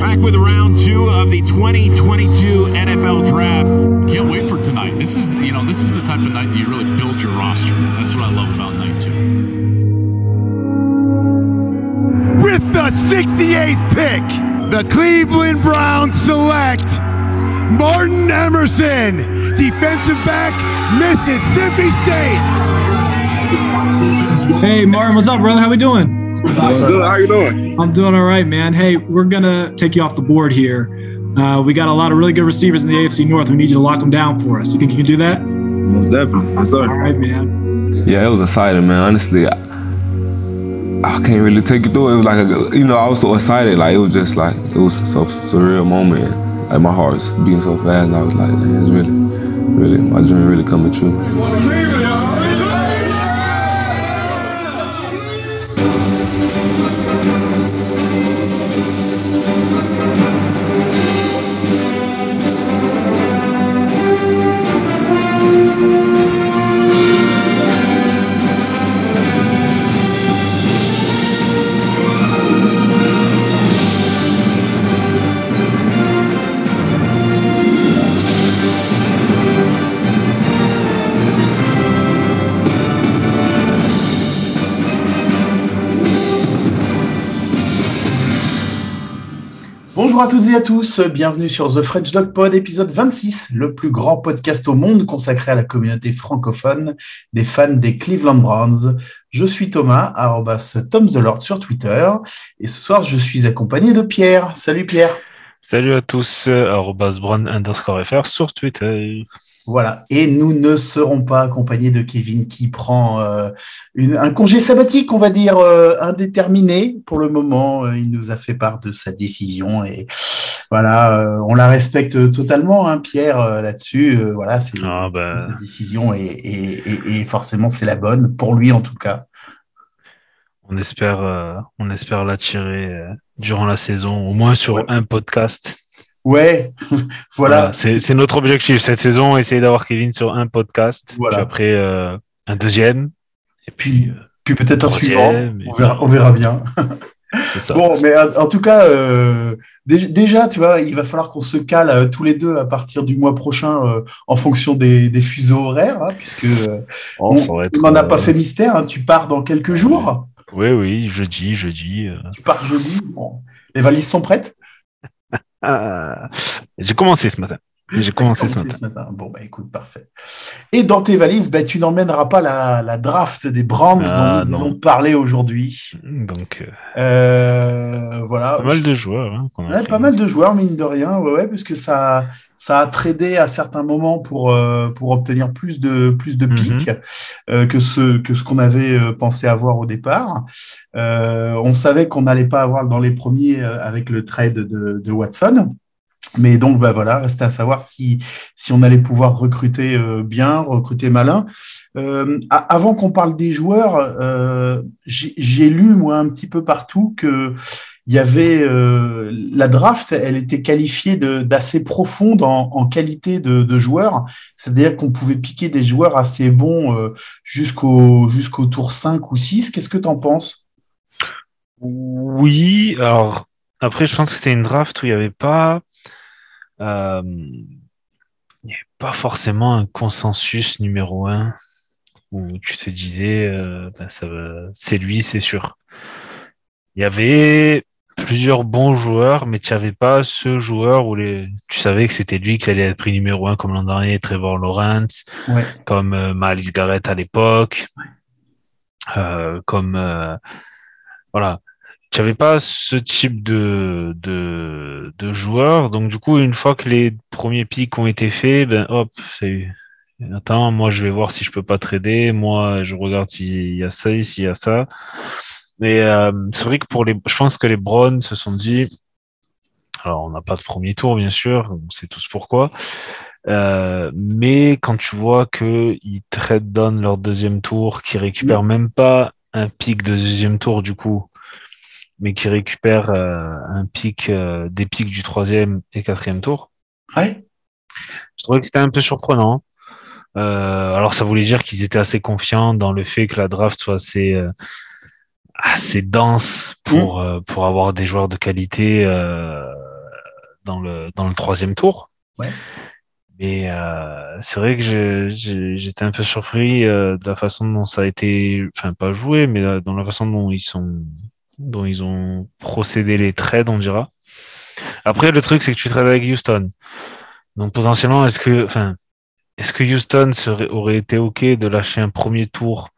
Back with round two of the 2022 NFL Draft. Can't wait for tonight. This is you know this is the type of night that you really build your roster. That's what I love about night two. With the 68th pick, the Cleveland Browns select Martin Emerson, defensive back, Mississippi State. Hey Martin, what's up, brother? How we doing? Good. How you doing? I'm doing all right, man. Hey, we're gonna take you off the board here. Uh, we got a lot of really good receivers in the AFC North. We need you to lock them down for us. You think you can do that? Most definitely. Yes, All sir. right, man. Yeah, it was exciting, man. Honestly, I, I can't really take you through. it. It was like, a, you know, I was so excited. Like it was just like it was so surreal moment. Like my heart was beating so fast, and I was like, man, it's really, really, my dream really coming true. Bonjour à toutes et à tous, bienvenue sur The French Dog Pod, épisode 26, le plus grand podcast au monde consacré à la communauté francophone des fans des Cleveland Browns. Je suis Thomas, arrobas Tom sur Twitter, et ce soir je suis accompagné de Pierre. Salut Pierre. Salut à tous, euh, arrobas underscore fr sur Twitter. Voilà, et nous ne serons pas accompagnés de Kevin qui prend euh, une- un congé sabbatique, on va dire, euh, indéterminé pour le moment. Euh, Il nous a fait part de sa décision et voilà, euh, on la respecte totalement, hein, Pierre, là-dessus. Voilà, c'est Ah bah, sa décision et, et- et- et forcément c'est la bonne, pour lui en tout cas. on espère, on espère l'attirer durant la saison, au moins sur Ouais. un podcast. Ouais, voilà. Voilà, c'est notre objectif cette saison, essayer d'avoir Kevin sur un podcast, Voilà. puis après euh, un deuxième, et puis Puis peut-être un suivant, on verra, on verra bien. ça. Bon, mais en tout cas, euh, dé- déjà, tu vois, il va falloir qu'on se cale euh, tous les deux à partir du mois prochain euh, en fonction des, des fuseaux horaires, hein, puisque Oh, on n'en a pas fait mystère. hein, tu pars dans quelques jours. Oui, oui, jeudi, jeudi. Tu pars jeudi. Bon. Les valises sont prêtes J'ai commencé ce matin. J'ai commencé ce matin. Bon, bah écoute, parfait. Et dans tes valises, bah, tu n'emmèneras pas la, la draft des Browns Ah, dont nous allons parler aujourd'hui. Donc, euh, Euh, voilà. pas mal de joueurs. hein, Ouais, pas mal de joueurs, mine de rien, ouais, ouais, parce que ça, ça a tradé à certains moments pour, euh, pour obtenir plus de, plus de Mhm. pics euh, que ce, que ce qu'on avait euh, pensé avoir au départ. Euh, on savait qu'on n'allait pas avoir dans les premiers euh, avec le trade de, de Watson. Mais donc, bah voilà, restait à savoir si, si on allait pouvoir recruter euh, bien, recruter malin. Euh, avant qu'on parle des joueurs, euh, j'ai j'ai lu, moi, un petit peu partout que il y avait euh, la draft, elle était qualifiée d'assez profonde en, qualité de, de joueurs, c'est-à-dire qu'on pouvait piquer des joueurs assez bons euh, jusqu'au jusqu'au tour 5 ou 6. Qu'est-ce que tu en penses? Oui, alors après, je pense que c'était une draft où il n'y avait pas, euh, pas forcément un consensus numéro un où tu te disais, euh, ben, c'est lui, c'est sûr. Il y avait plusieurs bons joueurs, mais tu n'avais pas ce joueur où les, tu savais que c'était lui qui allait être pris numéro un comme l'an dernier, Trevor Lawrence, Ouais. comme euh, Miles Garrett à l'époque, euh, comme euh, voilà. Tu n'avais pas ce type de, de, de joueur. Donc, du coup, une fois que les premiers pics ont été faits, ben hop, c'est. Attends, moi, je vais voir si je peux pas trader. Moi, je regarde s'il y a ça, s'il y a ça. Mais euh, c'est vrai que pour les. Je pense que les Browns se sont dit. Alors, on n'a pas de premier tour, bien sûr. On sait tous pourquoi. Euh, mais quand tu vois qu'ils trade down leur deuxième tour, qu'ils récupèrent même pas un pic de deuxième tour, du coup, mais qui récupère euh, un pic, euh, des pics du troisième et quatrième tour. Ouais. Je trouvais que c'était un peu surprenant. Euh, alors ça voulait dire qu'ils étaient assez confiants dans le fait que la draft soit assez, euh, assez dense pour, euh, pour avoir des joueurs de qualité euh, dans, le, dans le troisième tour. Ouais. Mais euh, c'est vrai que j'étais un peu surpris euh, de la façon dont ça a été, enfin pas joué, mais euh, dans la façon dont ils sont, dont ils ont procédé les trades, on dira. Après, le truc, c'est que tu trades avec Houston. Donc potentiellement, est-ce que, enfin, est-ce que Houston serait, aurait été OK de lâcher un premier tour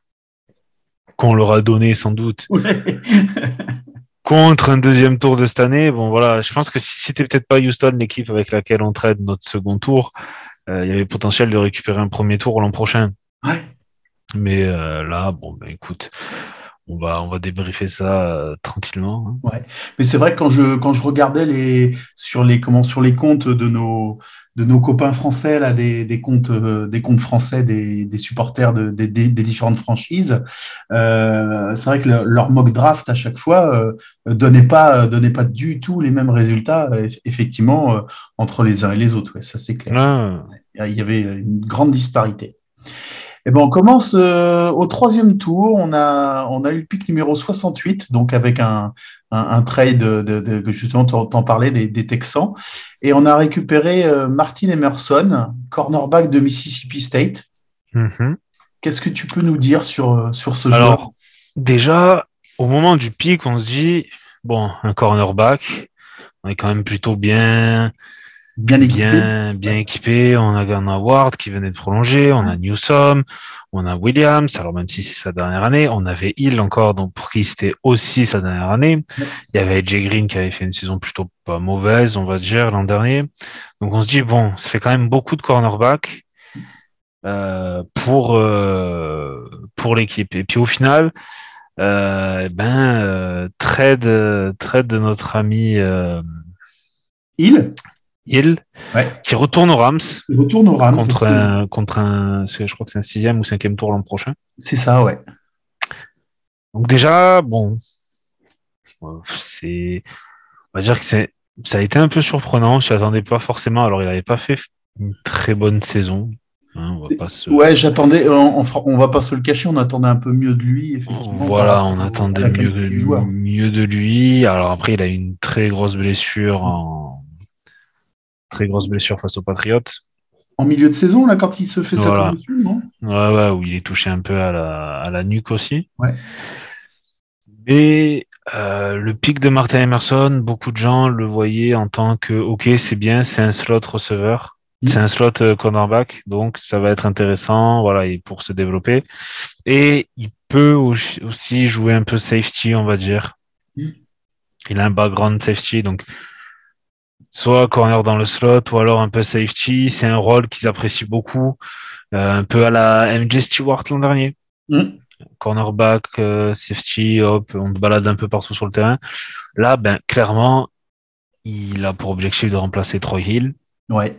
qu'on leur a donné sans doute Ouais. contre un deuxième tour de cette année Bon voilà, je pense que si c'était peut-être pas Houston l'équipe avec laquelle on trade notre second tour, euh, il y avait potentiel de récupérer un premier tour l'an prochain. Ouais. Mais euh, là, bon, ben écoute, on va on va débriefer ça euh, tranquillement. hein. Mais c'est vrai que quand je, quand je regardais les, sur, les, comment, sur les comptes de nos, de nos copains français, là, des, des, comptes, euh, des comptes français, des, des supporters de, des, des, des différentes franchises, euh, c'est vrai que le- leur mock draft à chaque fois euh, donnait pas, donnait pas du tout les mêmes résultats, euh, effectivement, euh, entre les uns et les autres. Ouais, ça, c'est clair. Ah, Il y avait une grande disparité. Eh ben, on commence euh, au troisième tour. On a, on a eu le pic numéro 68, donc avec un, un, un trade de, de- de- que justement tu en parlais des, des Texans. Et on a récupéré euh, Martin Emerson, cornerback de Mississippi State. mhm. Qu'est-ce que tu peux nous dire sur, euh, sur ce joueur? Alors, déjà, au moment du pic, on se dit, bon, un cornerback, on est quand même plutôt bien, Bien équipé. bien, bien équipé. On a un Ward qui venait de prolonger, on a Newsom, on a Williams. Alors même si c'est sa dernière année, on avait Hill encore, donc pour qui c'était aussi sa dernière année. Il y avait Jay Green qui avait fait une saison plutôt pas mauvaise, on va dire, l'an dernier. Donc on se dit bon, ça fait quand même beaucoup de cornerbacks euh, pour euh, pour l'équipe. Et puis au final, euh, ben euh, trade euh, trade de notre ami euh, Il, Hill Ouais. qui retourne aux Rams il retourne au Rams. contre un contre un je crois que c'est un sixième ou cinquième tour l'an prochain. C'est ça, ouais. Donc déjà bon c'est on va dire que c'est ça a été un peu surprenant. Je m'attendais pas forcément. Alors il n'avait pas fait une très bonne saison. hein, on va pas se- Ouais, j'attendais, on, on, va pas se le cacher, on attendait un peu mieux de lui, effectivement. Voilà, on attendait mieux, joueur. mieux de lui. Alors après, il a eu une très grosse blessure en très grosse blessure face aux Patriots. En milieu de saison, là, quand il se fait sa Voilà. promotion, non? Ouais, ouais, où il est touché un peu à la, à la nuque aussi. Ouais. Mais euh, le pic de Martin Emerson, beaucoup de gens le voyaient en tant que, ok, c'est bien, c'est un slot receveur, Mm. c'est un slot euh, cornerback, donc ça va être intéressant, voilà, et pour se développer. Et il peut au- aussi jouer un peu safety, on va dire. Mm. Il a un background safety, donc soit corner dans le slot ou alors un peu safety. C'est un rôle qu'ils apprécient beaucoup, euh, un peu à la MJ Stewart l'an dernier. Mm. Cornerback, euh, safety, hop, on te balade un peu partout sur le terrain. Là, ben clairement, il a pour objectif de remplacer Troy Hill. Ouais.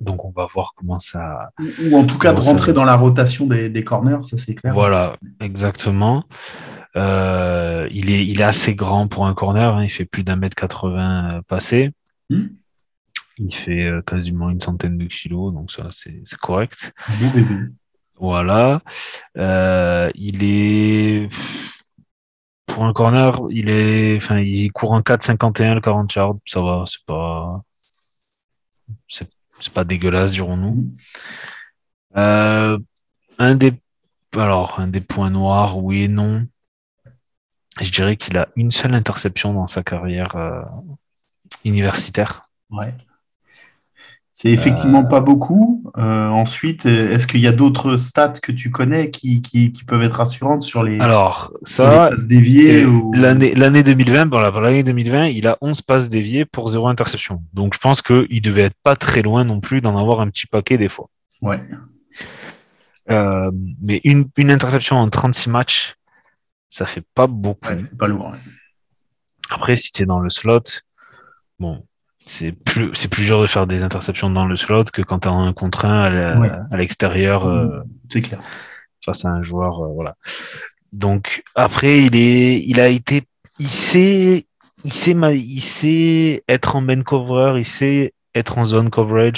Donc on va voir comment ça. Ou en tout cas de ça rentrer dans la rotation des, des corners, ça c'est clair. Voilà, exactement. Euh, il est, il est assez grand pour un corner. hein. Il fait plus d'un mètre 80 passé. Mm. Il fait euh, quasiment une centaine de kilos, donc ça c'est correct. Bébé. Voilà. Euh, il est pour un corner, il est, enfin, il court en 4,51 le 40 yards. Ça va, c'est pas, c'est c'est pas dégueulasse, dirons-nous. Euh, un des, alors un des points noirs, oui et non. Je dirais qu'il a une seule interception dans sa carrière euh, universitaire. Ouais. C'est effectivement pas beaucoup. Euh, ensuite, est-ce qu'il y a d'autres stats que tu connais qui, qui, qui peuvent être rassurantes sur les, Alors, les ça, passes déviées ou... L'année, l'année 2020, bon, l'année 2020, il a 11 passes déviées pour zéro interception. Donc, je pense qu'il devait être pas très loin non plus d'en avoir un petit paquet des fois. Ouais. Euh, mais une, une interception en 36 matchs, ça fait pas beaucoup. Ouais, c'est pas lourd. Après, si tu es dans le slot, bon, c'est plus, c'est plus dur de faire des interceptions dans le slot que quand tu as un contre un à Ouais. l'extérieur. euh, C'est clair. face à un joueur, euh, voilà. Donc après, il est, il a été, il sait, il sait, il sait être en man cover, il sait être en zone coverage.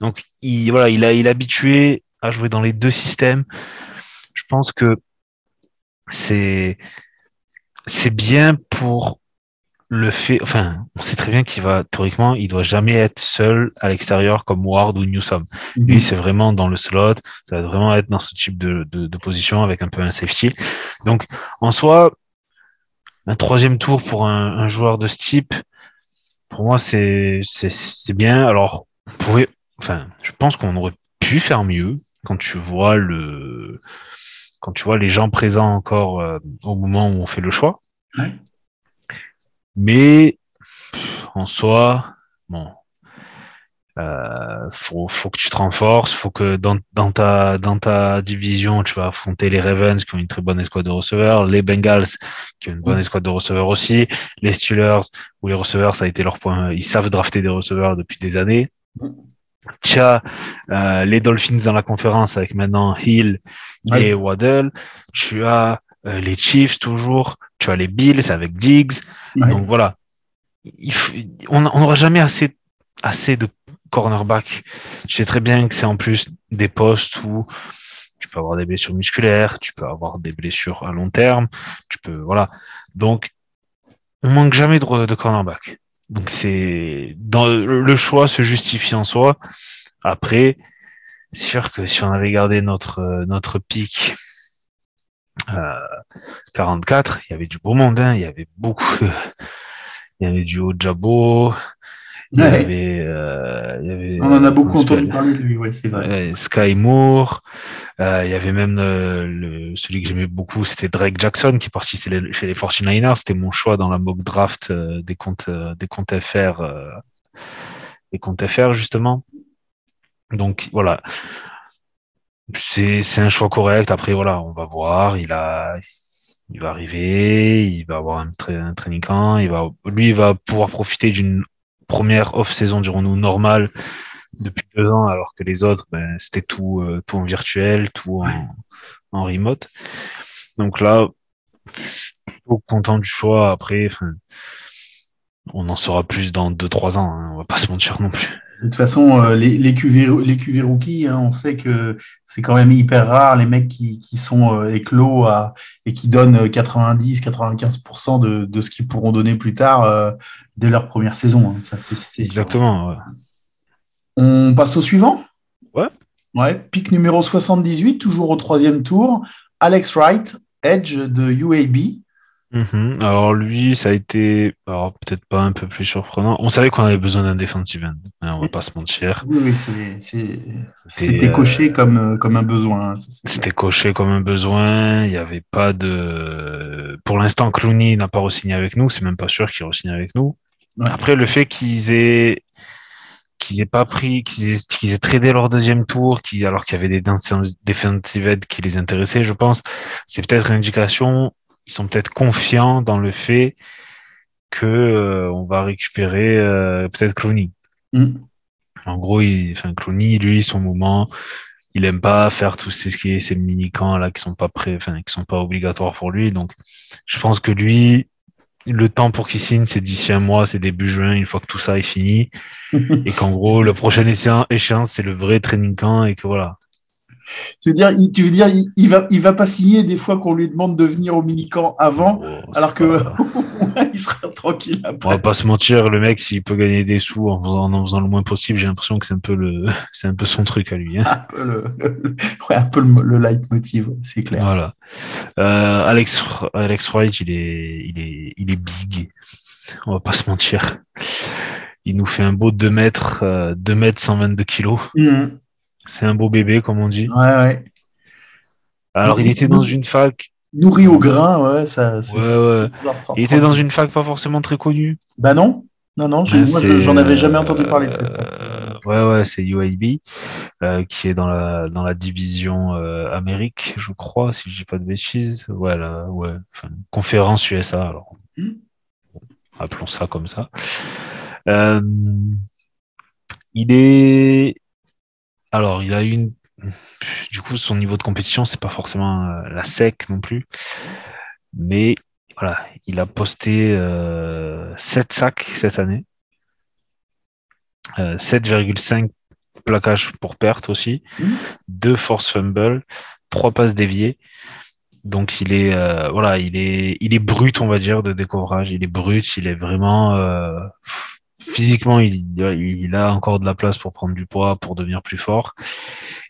Donc il, voilà, il a, il est habitué à jouer dans les deux systèmes. Je pense que c'est c'est bien pour le fait, enfin, on sait très bien qu'il va, théoriquement, il doit jamais être seul à l'extérieur comme Ward ou Newsom. Lui, c'est vraiment dans le slot, ça va vraiment être dans ce type de, de, de position avec un peu un safety. Donc, en soi, un troisième tour pour un, un joueur de ce type, pour moi, c'est, bien. Alors, on pouvait, enfin, je pense qu'on aurait pu faire mieux quand tu vois le, quand tu vois les gens présents encore euh, au moment où on fait le choix. Ouais. Mais en soi, bon, euh, faut, faut que tu te renforces, faut que dans, dans, ta, dans ta division, tu vas affronter les Ravens qui ont une très bonne escouade de receveurs, les Bengals qui ont une bonne escouade de receveurs aussi, les Steelers où les receveurs, ça a été leur point, ils savent drafter des receveurs depuis des années. Tu as euh, les Dolphins dans la conférence avec maintenant Hill et Waddle. Tu as euh, les Chiefs toujours. Tu as les Bills avec Diggs. Ouais. Donc voilà. Il on n'aura jamais assez, assez de cornerback. Je sais très bien que c'est en plus des postes où tu peux avoir des blessures musculaires, tu peux avoir des blessures à long terme, tu peux, voilà. Donc, on manque jamais de, de cornerback. Donc c'est dans le choix se justifie en soi. Après, c'est sûr que si on avait gardé notre euh, notre pic 44, il y avait du beau monde, hein, il y avait beaucoup, de- il y avait du Ojabo, il y Ouais. avait, euh, il y avait, On en a euh, beaucoup il entendu parler de lui, ouais, c'est vrai. Sky Moore, euh, il y avait même euh, le, celui que j'aimais beaucoup, c'était Drake Jackson qui est parti chez les, chez les 49ers. C'était mon choix dans la mock draft euh, des comptes euh, des comptes FR, euh, des comptes FR justement. Donc voilà, c'est un choix correct. Après voilà, on va voir. Il a il va arriver, il va avoir un, tra- un training camp, il va lui il va pouvoir profiter d'une première off saison dirons-nous normale depuis deux ans, alors que les autres, ben, c'était tout, euh, tout en virtuel, tout en, en remote. Donc là, je suis plutôt content du choix. Après, on en saura plus dans deux, trois ans. Hein, on va pas se mentir non plus. De toute façon, euh, les, les, QV, les QV rookies, hein, on sait que c'est quand même hyper rare les mecs qui, qui sont euh, éclos à, et qui donnent 90-95% de, de ce qu'ils pourront donner plus tard euh, dès leur première saison. Hein. Ça, c'est, c'est Exactement. Ouais. On passe au suivant? Ouais. Ouais, pic numéro 78, toujours au troisième tour. Alex Wright, Edge de UAB. Mm-hmm. Alors lui, ça a été, alors peut-être pas un peu plus surprenant. On savait qu'on avait besoin d'un defensive end, on va pas se mentir. Oui, oui, c'était euh, coché comme, comme un besoin. Hein, c'était coché comme un besoin. Il n'y avait pas de. Pour l'instant, Clooney n'a pas re-signé avec nous. C'est même pas sûr qu'il re-signe avec nous. Ouais. Après, le fait qu'ils aient qu'ils aient pas pris, qu'ils aient, qu'ils aient tradé leur deuxième tour, qui, alors qu'il y avait des defensive ed qui les intéressaient, je pense, c'est peut-être une indication ils sont peut-être confiants dans le fait que euh, on va récupérer euh, peut-être Clooney. Mm. En gros, il, enfin, Clooney, lui, son moment, il aime pas faire tous ces, ces mini camps là qui sont pas prêts, enfin, qui sont pas obligatoires pour lui. Donc, je pense que lui, le temps pour qu'il signe, c'est d'ici un mois, c'est début juin, une fois que tout ça est fini, et qu'en gros, le prochain échéance, c'est le vrai training camp, et que voilà. Tu veux dire, il, tu veux dire, il, il, va, il va pas signer des fois qu'on lui demande de venir au minicamp avant, oh, alors que pas... il sera tranquille après. On va pas se mentir, le mec, s'il peut gagner des sous en faisant, en faisant le moins possible, j'ai l'impression que c'est un peu le, c'est un peu son truc à lui. Hein. Un peu le, le, ouais, un peu le, le leitmotiv, c'est clair. Voilà. Euh, Alex, Alex Wright, il est, il est, il est big. On va pas se mentir. Il nous fait un beau 2 mètres, euh, 2 mètres 122 kilos. Mmh. C'est un beau bébé, comme on dit. Ouais, ouais. Alors, il était dans une fac. Nourri au grain, ouais, ça. Ouais, ouais. Il était dans une fac pas forcément très connue. Bah non. Non, non, Ouais, moi, j'en avais jamais entendu parler de cette fac. euh, Ouais, ouais, c'est UAB, euh, qui est dans la, dans la division euh, Amérique, je crois, si je dis pas de bêtises. Ouais, là, ouais. Enfin, conférence USA, alors. Hmm. Appelons ça comme ça. Il est. Alors, il a eu une. Du coup, son niveau de compétition, c'est pas forcément euh, la sec non plus. Mais voilà, il a posté euh, 7 sacs cette année. Euh, 7,5 plaquages pour perte aussi, deux force fumble, trois passes déviées. Donc il est euh, voilà, il est il est brut, on va dire, de découvrage. Il est brut, il est vraiment euh, physiquement, il, il a encore de la place pour prendre du poids, pour devenir plus fort,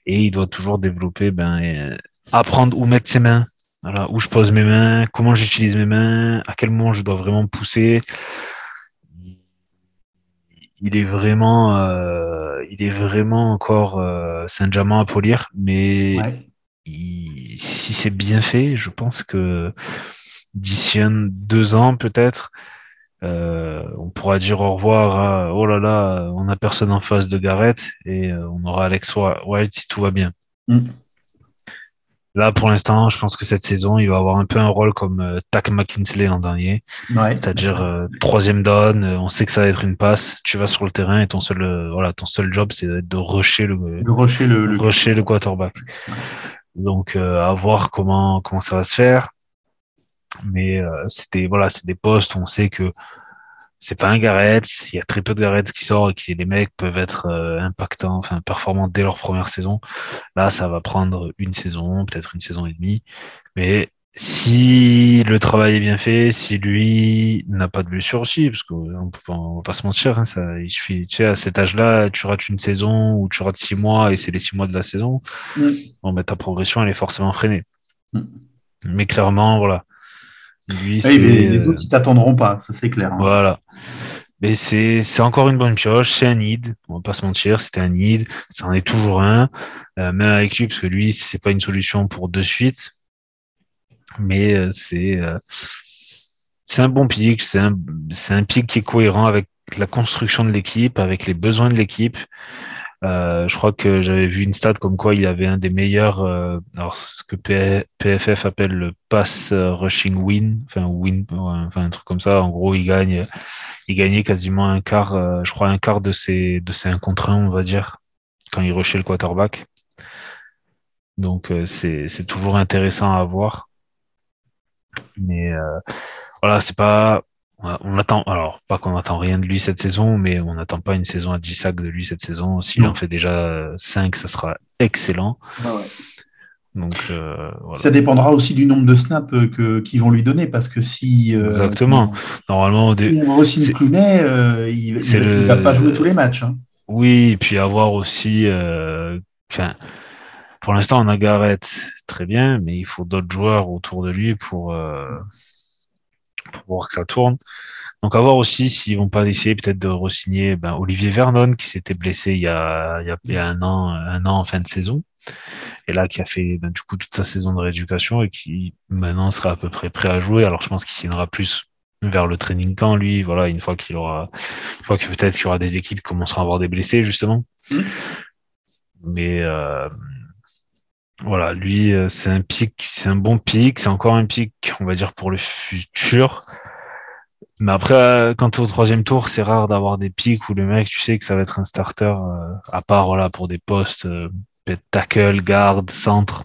et il doit toujours développer, ben euh, apprendre où mettre ses mains. Voilà, où je pose mes mains, comment j'utilise mes mains, à quel moment je dois vraiment pousser. Il est vraiment, euh, il est vraiment encore euh, c'est un diamant à polir, mais Ouais. il- si c'est bien fait, je pense que d'ici un, deux ans peut-être, euh, on pourra dire au revoir à oh là là, on n'a personne en face de Garrett et euh, on aura Alex White si tout va bien. Mm. Là, pour l'instant, je pense que cette saison, il va avoir un peu un rôle comme euh, Tack McKinsley l'an dernier, Ouais. c'est-à-dire euh, troisième down, on sait que ça va être une passe, tu vas sur le terrain et ton seul, euh, voilà, ton seul job, c'est de rusher le, De rusher le, le- rusher le quarterback. Donc à voir comment comment ça va se faire. Mais euh, c'était voilà, c'est des postes où on sait que c'est pas un Garrett, il y a très peu de Garrett qui sort et qui les mecs peuvent être euh, impactants, enfin performants dès leur première saison. Là, ça va prendre une saison, peut-être une saison et demie. Mais si le travail est bien fait, si lui n'a pas de blessure aussi, parce qu'on on va pas se mentir, hein, ça, il suffit, tu sais, à cet âge-là, tu rates une saison ou tu rates six mois et c'est les six mois de la saison, Mm. bon, ben, ta progression, elle est forcément freinée. Mm. Mais clairement, voilà. Lui, Oui, c'est, mais les euh, autres, ils t'attendront pas, ça c'est clair. hein. voilà. Mais c'est, c'est encore une bonne pioche, c'est un need, on va pas se mentir, c'était un need, ça en est toujours un, euh, même avec lui, parce que lui, c'est pas une solution pour de suite, mais euh, c'est, euh, c'est un bon pic, c'est un, c'est un pic qui est cohérent avec la construction de l'équipe, avec les besoins de l'équipe. Euh, je crois que j'avais vu une stat comme quoi il avait un des meilleurs, euh, alors ce que PFF appelle le pass euh, rushing win, enfin win, enfin un truc comme ça. En gros, il gagne, il gagnait quasiment un quart, je crois un quart de ses de ses 1 contre 1, on va dire, quand il rushait le quarterback. Donc c'est c'est toujours intéressant à voir. Mais voilà, c'est pas on attend, alors pas qu'on attend rien de lui cette saison, mais on n'attend pas une saison à 10 sacs de lui cette saison. S'il en fait déjà 5, ça sera excellent. Ouais. Donc euh, voilà. Ça dépendra aussi du nombre de snaps euh, que, qu'ils vont lui donner, parce que si euh, Exactement. Normalement, au dé- on re-signe c'est- Clooney, euh, il, il c'est va- le- il va pas jouer tous les matchs. hein. oui, et puis avoir aussi, euh, enfin, pour l'instant, on a Garrett, très bien, mais il faut d'autres joueurs autour de lui pour, euh, pour voir que ça tourne. Donc, à voir aussi s'ils vont pas essayer peut-être de re-signer ben, Olivier Vernon, qui s'était blessé il y, a, il, y a, il y a un an, un an en fin de saison, et là qui a fait ben, du coup toute sa saison de rééducation et qui maintenant sera à peu près prêt à jouer. Alors, je pense qu'il signera plus vers le training camp, lui, voilà, une fois qu'il aura, une fois que peut-être qu'il y aura des équipes qui commenceront à avoir des blessés, justement. Mm. Mais euh, voilà, lui, euh, c'est un pic, c'est un bon pic, c'est encore un pic, on va dire, pour le futur. Mais après, euh, quand tu es au troisième tour, c'est rare d'avoir des pics où le mec, tu sais que ça va être un starter, euh, à part voilà, pour des postes euh, tackle, garde, centre.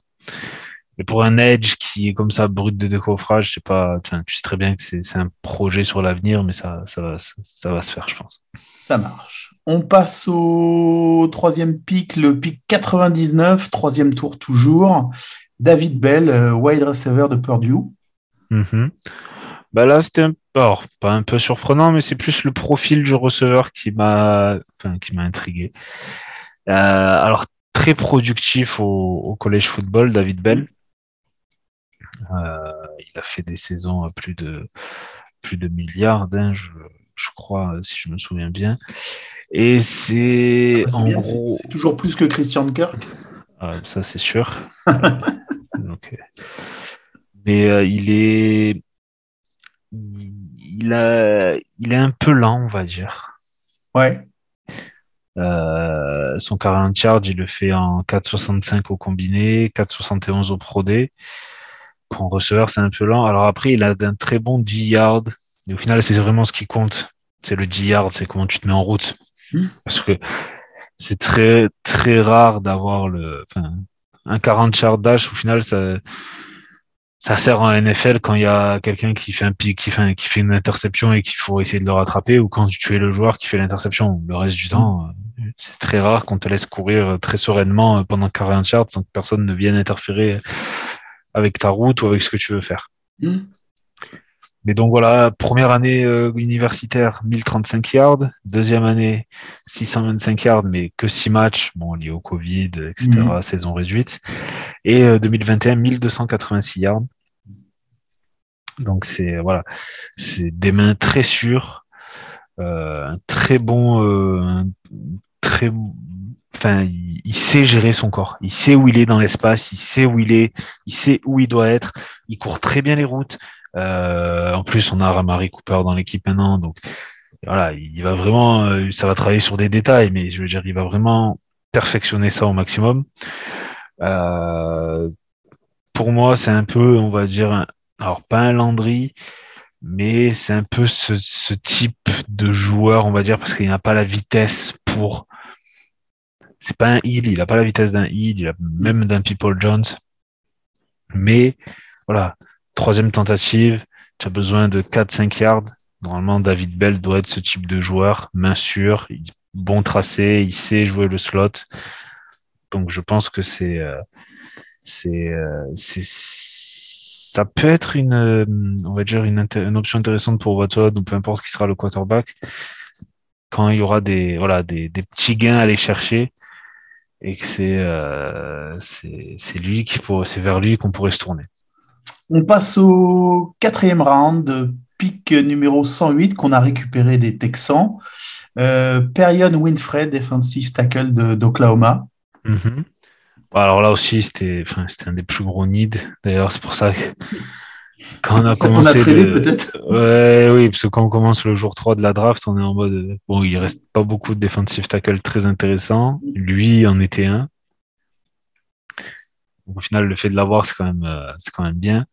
Mais pour un edge qui est comme ça, brut de décoffrage, c'est pas, enfin, tu sais très bien que c'est un projet sur l'avenir, mais ça, ça, va, ça, ça va se faire, je pense. Ça marche. On passe au troisième pick, le pick 99, troisième tour toujours. David Bell, euh, wide receiver de Purdue. Mhm. Bah là, c'était un... alors, pas un peu surprenant, mais c'est plus le profil du receveur qui m'a enfin, qui m'a intrigué. Euh, alors, très productif au, au collège football, David Bell. Euh, il a fait des saisons à plus de plus de milliards, hein, je, je crois, si je me souviens bien. Et c'est Ah, c'est en bien, gros. c'est- toujours plus que Christian Kirk. Ça, c'est sûr. Euh, mais euh, il est, il, a, il est un peu lent, on va dire. Ouais. Euh, son 40 yard, il le fait en 4,65 au combiné, 4,71 au Pro D. Pour un receveur, c'est un peu lent. Alors après, il a un très bon 10 yards. Et au final, c'est vraiment ce qui compte. C'est le 10 yards, c'est comment tu te mets en route. Hmm. Parce que c'est très, très rare d'avoir le, enfin, un 40 yard dash. Au final, ça, ça sert en NFL quand il y a quelqu'un qui fait un pic, qui fait, qui fait une interception et qu'il faut essayer de le rattraper ou quand tu es le joueur qui fait l'interception. Le reste du temps, euh, C'est très rare qu'on te laisse courir très sereinement pendant 40 yards sans que personne ne vienne interférer avec ta route ou avec ce que tu veux faire. Hmm. Mais donc voilà, première année euh, universitaire, 1035 yards. Deuxième année, 625 yards, mais que 6 matchs, bon, liés au Covid, etc., Mhm. saison réduite. Et euh, 2021, 1286 yards. Donc c'est voilà, c'est des mains très sûres, euh, un très bon, euh, un très, enfin, il, sait gérer son corps. Il sait où il est dans l'espace, il sait où il est, il sait où il doit être. Il court très bien les routes. Euh, en plus, on a Ramari Cooper dans l'équipe maintenant, donc voilà, il va vraiment, euh, ça va travailler sur des détails, mais je veux dire, il va vraiment perfectionner ça au maximum. Euh, pour moi, c'est un peu, on va dire, alors pas un Landry, mais c'est un peu ce, ce type de joueur, on va dire, parce qu'il n'a pas la vitesse pour. C'est pas un Hill, il n'a pas la vitesse d'un Hill, il a même d'un People Jones. Mais voilà, troisième tentative, tu as besoin de 4-5 yards. Normalement, David Bell doit être ce type de joueur, main sûre, bon tracé, il sait jouer le slot. Donc je pense que c'est euh, c'est euh, c'est ça peut être une euh, on va dire une, option intéressante pour Watson ou peu importe qui sera le quarterback quand il y aura des voilà des petits gains à aller chercher et que c'est euh, lui qui c'est vers lui qu'on pourrait se tourner. On passe au quatrième round, pick numéro 108 qu'on a récupéré des Texans. Euh, Perion Winfrey, defensive tackle d'Oklahoma. Mhm. Alors là aussi, c'était enfin, c'était un des plus gros needs. D'ailleurs, c'est pour ça que quand on a pour ça qu'on a commencé. le- peut-être Ouais, oui, parce que quand on commence le jour 3 de la draft, on est en mode. Bon, il reste pas beaucoup de defensive tackle très intéressants. Lui en était un. Donc, au final, le fait de l'avoir, c'est quand même, euh, c'est quand même bien.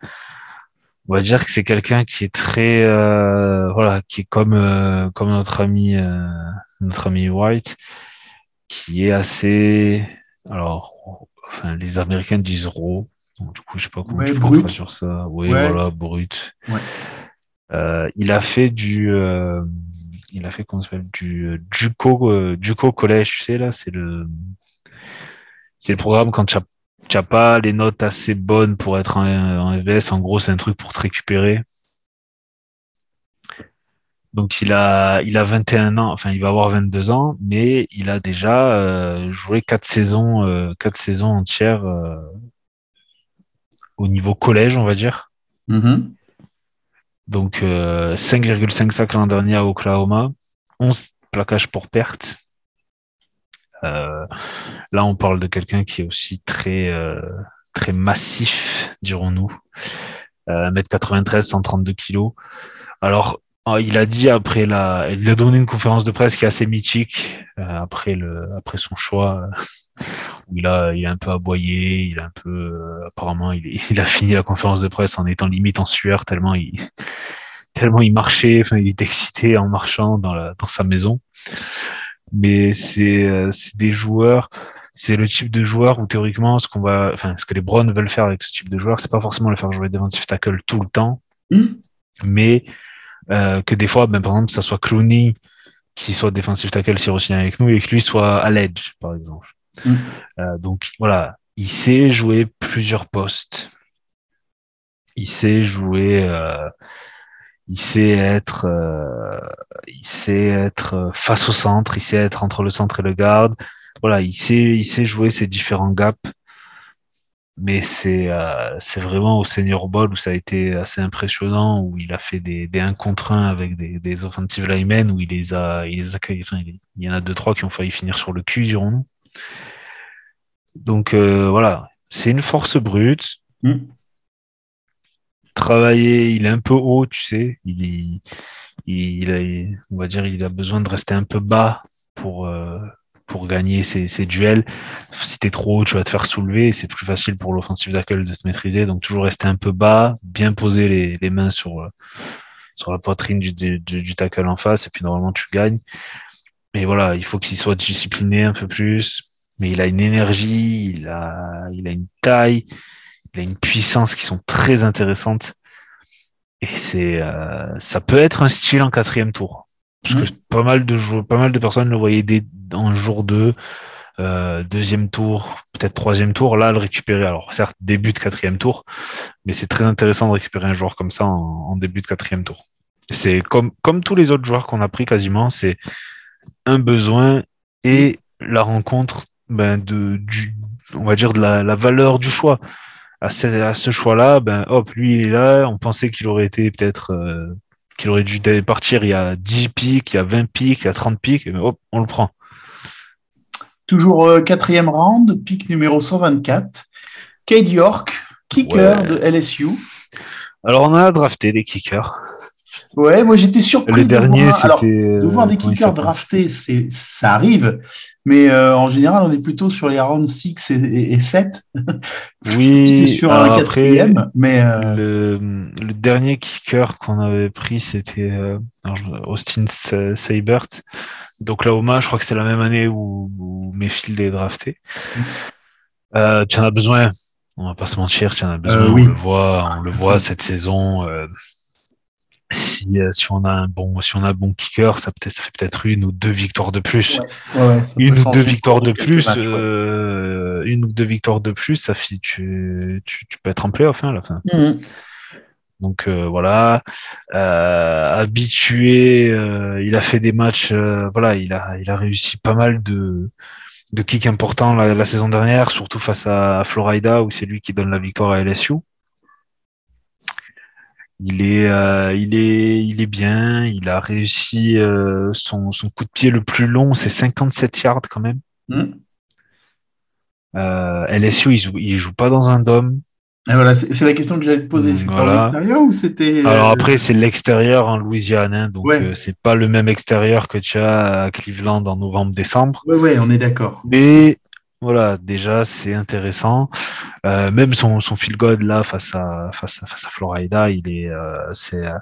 On va dire que c'est quelqu'un qui est très, euh, voilà, qui est comme, euh, comme notre ami, euh, notre ami White, qui est assez, alors, enfin, les Américains disent raw. Donc, du coup, je sais pas comment Ouais, tu brut. traduire ça. Oui, Ouais. voilà, brut. Ouais. Euh, il a fait du, euh, il a fait comment s'appelle du euh, Juco, euh, Juco College, tu sais là, c'est le, c'est le programme quand tu as, tu as pas les notes assez bonnes pour être en, FBS. En gros, c'est un truc pour te récupérer. Donc il a, il a 21 ans, enfin il va avoir 22 ans, mais il a déjà joué quatre saisons, quatre saisons entières au niveau collège, on va dire. Mhm. Donc euh, 5,5 sacs l'an dernier à Oklahoma, 11 plaquages pour perte. Euh, là, on parle de quelqu'un qui est aussi très euh, très massif, dirons-nous. Euh, 1m93, 132 kilos. Alors, euh, il a dit après la, il a donné une conférence de presse qui est assez mythique euh, après le, après son choix. Où il a, il a un peu aboyé, il a un peu, euh, apparemment, il, est- il a fini la conférence de presse en étant limite en sueur tellement il, tellement il marchait, enfin, il était excité en marchant dans la, dans sa maison. Mais c'est, euh, c'est des joueurs, c'est le type de joueur où théoriquement, ce qu'on va, enfin, ce que les Browns veulent faire avec ce type de joueur, c'est pas forcément le faire jouer defensive tackle tout le temps, Mhm. mais euh, que des fois, ben, par exemple, ça soit Clooney qui soit defensive tackle s'il re-signe avec nous et que lui soit à l'edge, par exemple. Mhm. Euh, donc voilà, il sait jouer plusieurs postes. Il sait jouer, euh, il sait être, euh, il sait être face au centre, il sait être entre le centre et le garde. Voilà, il sait, il sait jouer ces différents gaps. Mais c'est vraiment au Senior Bowl où ça a été assez impressionnant, où il a fait des, des 1 contre 1 avec des, offensive linemen, où il les a, il les a, il y en a deux, trois qui ont failli finir sur le cul, dirons-nous. Donc euh, voilà, c'est une force brute. Mhm. Travailler, il est un peu haut, tu sais. Il, il, il a, on va dire, il a besoin de rester un peu bas pour, euh, pour gagner ses, ses duels. Si t'es trop haut, tu vas te faire soulever. C'est plus facile pour l'offensive tackle de se maîtriser. Donc toujours rester un peu bas, bien poser les, les mains sur, euh, sur la poitrine du, du, du tackle en face, et puis normalement tu gagnes. Mais voilà, il faut qu'il soit discipliné un peu plus. Mais il a une énergie, il a, il a une taille, il a une puissance qui sont très intéressantes. Et c'est, euh, ça peut être un style en quatrième tour. Parce que pas mal de joueurs, pas mal de personnes le voyaient dès, en jour 2, euh, deuxième tour, peut-être troisième tour, là le récupérer. Alors certes, début de quatrième tour, mais c'est très intéressant de récupérer un joueur comme ça en, en début de quatrième tour. C'est comme, comme tous les autres joueurs qu'on a pris quasiment, c'est un besoin et la rencontre ben, de, du, on va dire de la, la valeur du choix. À ce, à ce choix-là, ben hop, lui il est là. On pensait qu'il aurait été peut-être euh, qu'il aurait dû partir il y a 10 pics, il y a 20 pics, il y a 30 pics, et ben, hop, on le prend. Toujours euh, quatrième round, pic numéro 124. Cade York, kicker Ouais. de LSU. Alors on a drafté des kickers. Ouais, moi j'étais surpris de voir, alors, de voir euh, des kickers draftés, c'est, ça arrive, mais euh, en général on est plutôt sur les rounds 6 et, et, et 7 Oui, sur un après, quatrième. Mais euh, Le, le dernier kicker qu'on avait pris, c'était euh, Austin Seibert. d'Oklahoma. Je crois que c'est la même année où, où Mayfield est drafté. Euh, tu en as besoin. On va pas se mentir, tu en as besoin. Euh, oui. On le voit, on le C'est voit cette saison. Si, euh, si on a un bon, si on a un bon kicker, ça, peut ça fait peut-être une ou deux victoires de plus. ouais, ouais, une ou deux victoires de plus, matchs, euh, une ou deux victoires de plus, ça fait tu, tu, tu peux être en playoff hein, à la fin. Mhm. Donc euh, voilà, euh, habitué, euh, il a fait des matchs, euh, voilà, il a, il a réussi pas mal de, de kicks importants la, la saison dernière, surtout face à, à Florida où c'est lui qui donne la victoire à LSU. Il est, euh, il est, il est bien. Il a réussi euh, son, son coup de pied le plus long, c'est 57 yards quand même. Mhm. Euh, LSU, il joue, il joue pas dans un dôme. Et voilà, c'est la question que j'allais te poser. C'était Voilà. en extérieur ou c'était. Alors après, c'est l'extérieur en Louisiane, hein, donc Ouais. c'est pas le même extérieur que tu as à Cleveland en novembre-décembre. Ouais, ouais, on est d'accord. Mais voilà, déjà c'est intéressant. Euh, même son, son field goal là face à face à face à Florida, il est euh, c'est euh,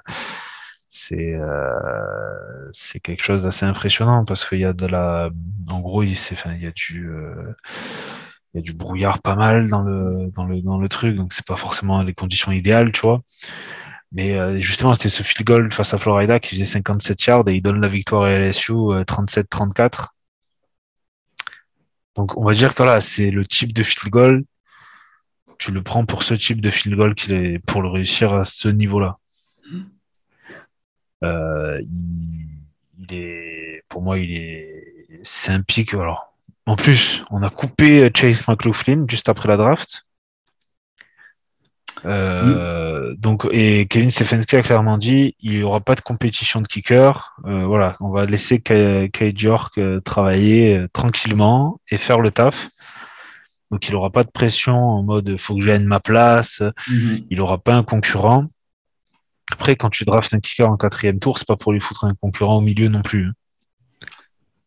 c'est euh, c'est quelque chose d'assez impressionnant parce qu'il y a de la en gros il s'est enfin, il y a du euh, il y a du brouillard pas mal dans le dans le dans le truc donc c'est pas forcément les conditions idéales tu vois mais euh, justement c'était ce field goal face à Florida qui faisait 57 yards et il donne la victoire à LSU euh, 37-34 donc on va dire que là c'est le type de field goal. Tu le prends pour ce type de field goal qu'il est pour le réussir à ce niveau là euh, il, il est pour moi il est c'est un pic alors. En plus, on a coupé Chase McLaughlin juste après la draft. Euh, Donc, et Kevin Stefanski a clairement dit, il n'y aura pas de compétition de kicker. Euh, voilà, on va laisser Kay Kay York euh, travailler tranquillement et faire le taf. Donc, il n'aura pas de pression en mode faut que je gagne ma place. Mhm. Il n'aura pas un concurrent. Après, quand tu draftes un kicker en quatrième tour, c'est pas pour lui foutre un concurrent au milieu non plus.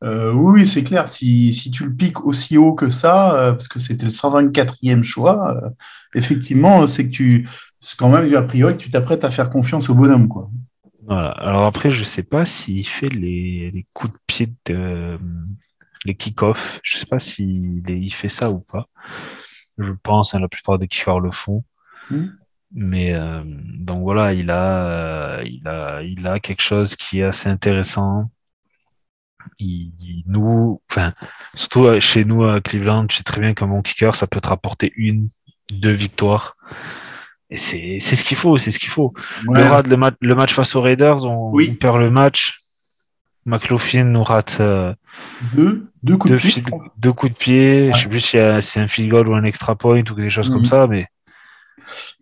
Euh, oui, c'est clair. Si, si tu le piques aussi haut que ça, euh, parce que c'était le 124e choix, euh, effectivement, c'est que tu. Quand même, a priori, que tu t'apprêtes à faire confiance au bonhomme, quoi. Voilà. Alors après, je sais pas s'il fait les, les coups de pied de les kick-off. Je sais pas s'il il fait ça ou pas. Je pense, hein, la plupart des kickers le font. Mhm. Mais donc voilà, il a, il a, il a quelque chose qui est assez intéressant. Il, il nous, enfin, surtout euh, chez nous à Cleveland, tu sais très bien qu'un bon kicker, ça peut te rapporter une, deux victoires. Et c'est, ce qu'il faut, c'est ce qu'il faut. Ouais, Le, rate, le, match, le match face aux Raiders, on, Oui. on perd le match. McLaughlin nous rate euh, deux, deux coups deux, de pied. field- deux coups de pied. Ouais. Je sais plus si c'est un field goal ou un extra point ou des choses Mhm. comme ça, mais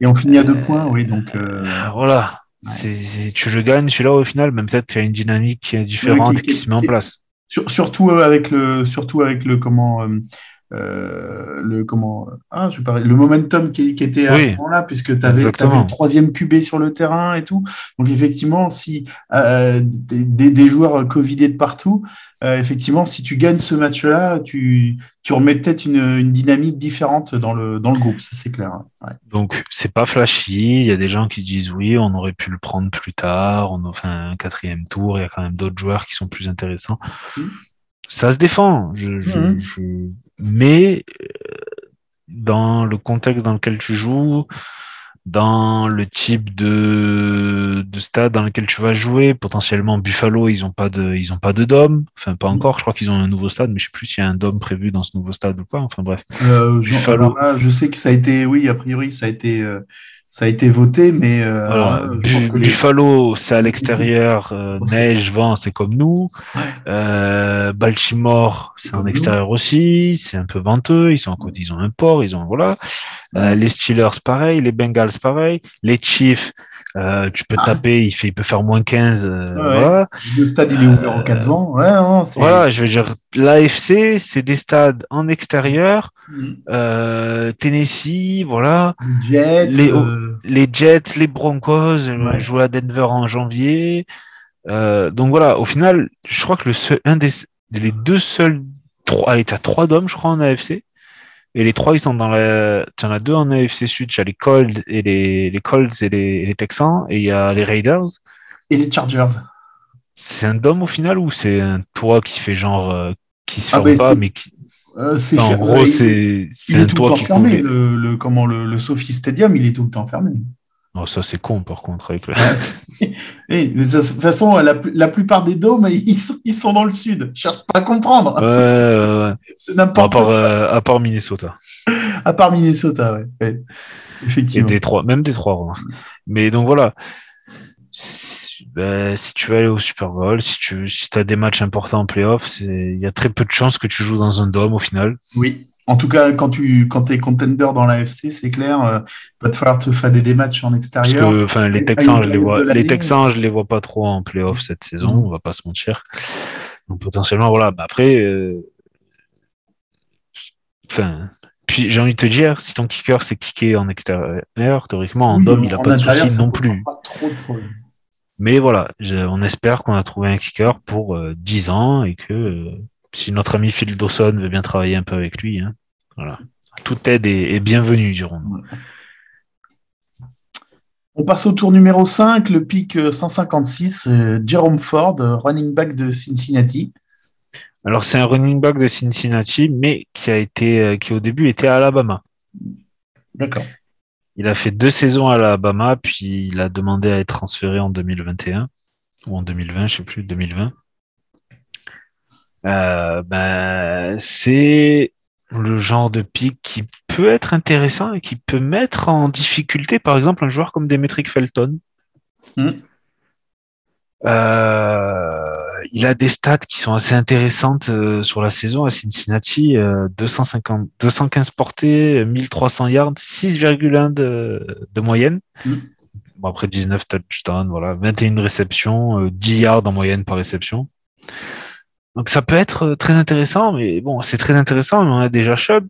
Et on finit à deux Euh, points, oui. Donc, euh, voilà. Ouais. C'est, c'est- tu le gagnes celui-là au final, même peut-être qu'il y a une dynamique qui est différente Oui, qui- qui, qui- se met en place. sur- surtout euh, avec le, surtout avec le comment, euh, euh, le comment, ah, je parlais, le momentum qui, qui était à Oui. ce moment-là, puisque tu avais, Exactement. le troisième QB sur le terrain et tout. Donc effectivement, si euh, des, des- des joueurs covidés de partout, euh, effectivement, si tu gagnes ce match-là, tu, tu remets peut-être une, une dynamique différente dans le, dans le groupe, ça c'est clair. Ouais. Donc, c'est pas flashy. Il y a des gens qui disent oui, on aurait pu le prendre plus tard. On a fait un quatrième tour. Il y a quand même d'autres joueurs qui sont plus intéressants. Mhm. Ça se défend. Je, je, je- Mais euh, dans le contexte dans lequel tu joues, dans le type de, de stade dans lequel tu vas jouer. Potentiellement, Buffalo, ils n'ont pas de, ils ont pas de dôme. Enfin, pas encore. Je crois qu'ils ont un nouveau stade, mais je sais plus s'il y a un dôme prévu dans ce nouveau stade ou pas. Enfin, bref. Euh, Buffalo. Je sais que ça a été, oui, a priori, ça a été, euh, ça a été voté, mais euh, Voilà. alors, je Bu- pense que les- Buffalo, c'est à l'extérieur, euh, neige, vent, c'est comme nous. Ouais. Euh, Baltimore, c'est en nous. extérieur aussi, c'est un peu venteux. Ils sont ils ont un port, ils ont voilà. Euh, les Steelers, pareil, les Bengals, pareil. Les Chiefs, euh, tu peux Ah. taper, il fait, il peut faire moins 15. euh, Ouais. voilà. le stade il est ouvert en quatre vents. Ouais, non, Voilà, je veux dire, l'AFC, c'est des stades en extérieur. Mm. Euh, Tennessee, voilà. Les Jets, Les- euh, Les Jets, les Broncos, euh, Ouais. jouer à Denver en janvier. Euh, donc voilà, au final, je crois que le seul, un des, les deux seuls, trois, allez, t'as trois dômes, je crois, en AFC. Et les trois, ils sont dans la, tu en as deux en AFC Sud, tu as les Colts et les, les Colts et les, Texans, et il y a les Raiders. et les Chargers. C'est un dôme au final ou c'est un toit qui fait genre, euh, qui se Ah, ferme ben, pas, mais qui, Euh, c'est en gros, il- c'est, Il un tout le toit temps fermé. Le, le, comment, le, le Sophie Stadium, il est tout le temps fermé. Oh, ça, c'est con, par contre, avec le, Et de toute façon, la, la plupart des dômes, ils sont, ils sont dans le sud. Je cherche pas à comprendre. Ouais, C'est À n'importe part, quoi. euh, à part Minnesota. À part Minnesota, ouais. Ouais. Et Effectivement. Détroit, même Détroit, remarque. Mais donc voilà. Si, ben, si tu veux aller au Super Bowl, si tu si as des matchs importants en playoff, il y a très peu de chances que tu joues dans un dôme au final. Oui. En tout cas, quand tu quand es contender dans la FC, c'est clair, euh, va te falloir te fader des matchs en Parce extérieur. que enfin, les à Texans, je les vois, les Texans, je les vois pas trop en playoff cette saison, Mhm. on va pas se mentir. Donc potentiellement, voilà. Mais après, euh, enfin, puis j'ai envie de te dire, si ton kicker c'est kicker en extérieur, théoriquement en Oui, il a en pas de ça non plus. Pas trop de problèmes. Mais voilà, je- on espère qu'on a trouvé un kicker pour euh, 10 ans et que euh, si notre ami Phil Dawson veut bien travailler un peu avec lui, hein, voilà. Toute aide est, est bienvenue, dirons-nous. On passe au tour numéro 5, le pic euh, 156, euh, Jerome Ford, euh, running back de Cincinnati. Alors c'est un running back de Cincinnati, mais qui a été, euh, qui au début était à Alabama. D'accord. Il a fait deux saisons à Alabama, puis il a demandé à être transféré en 2021 ou en 2020, je sais plus, 2020. Euh, ben, c'est le genre de pic qui peut être intéressant et qui peut mettre en difficulté, par exemple, un joueur comme Demetric Felton. Mm. Euh, il a des stats qui sont assez intéressantes euh, sur la saison à Cincinnati. euh, 250, 215 portées, 1300 yards, 6,1 de, de moyenne. Mm. Bon, après 19 touchdowns, voilà, 21 réceptions, euh, 10 yards en moyenne par réception. Donc ça peut être euh, très intéressant, mais bon, c'est très intéressant, mais on a déjà Chubb.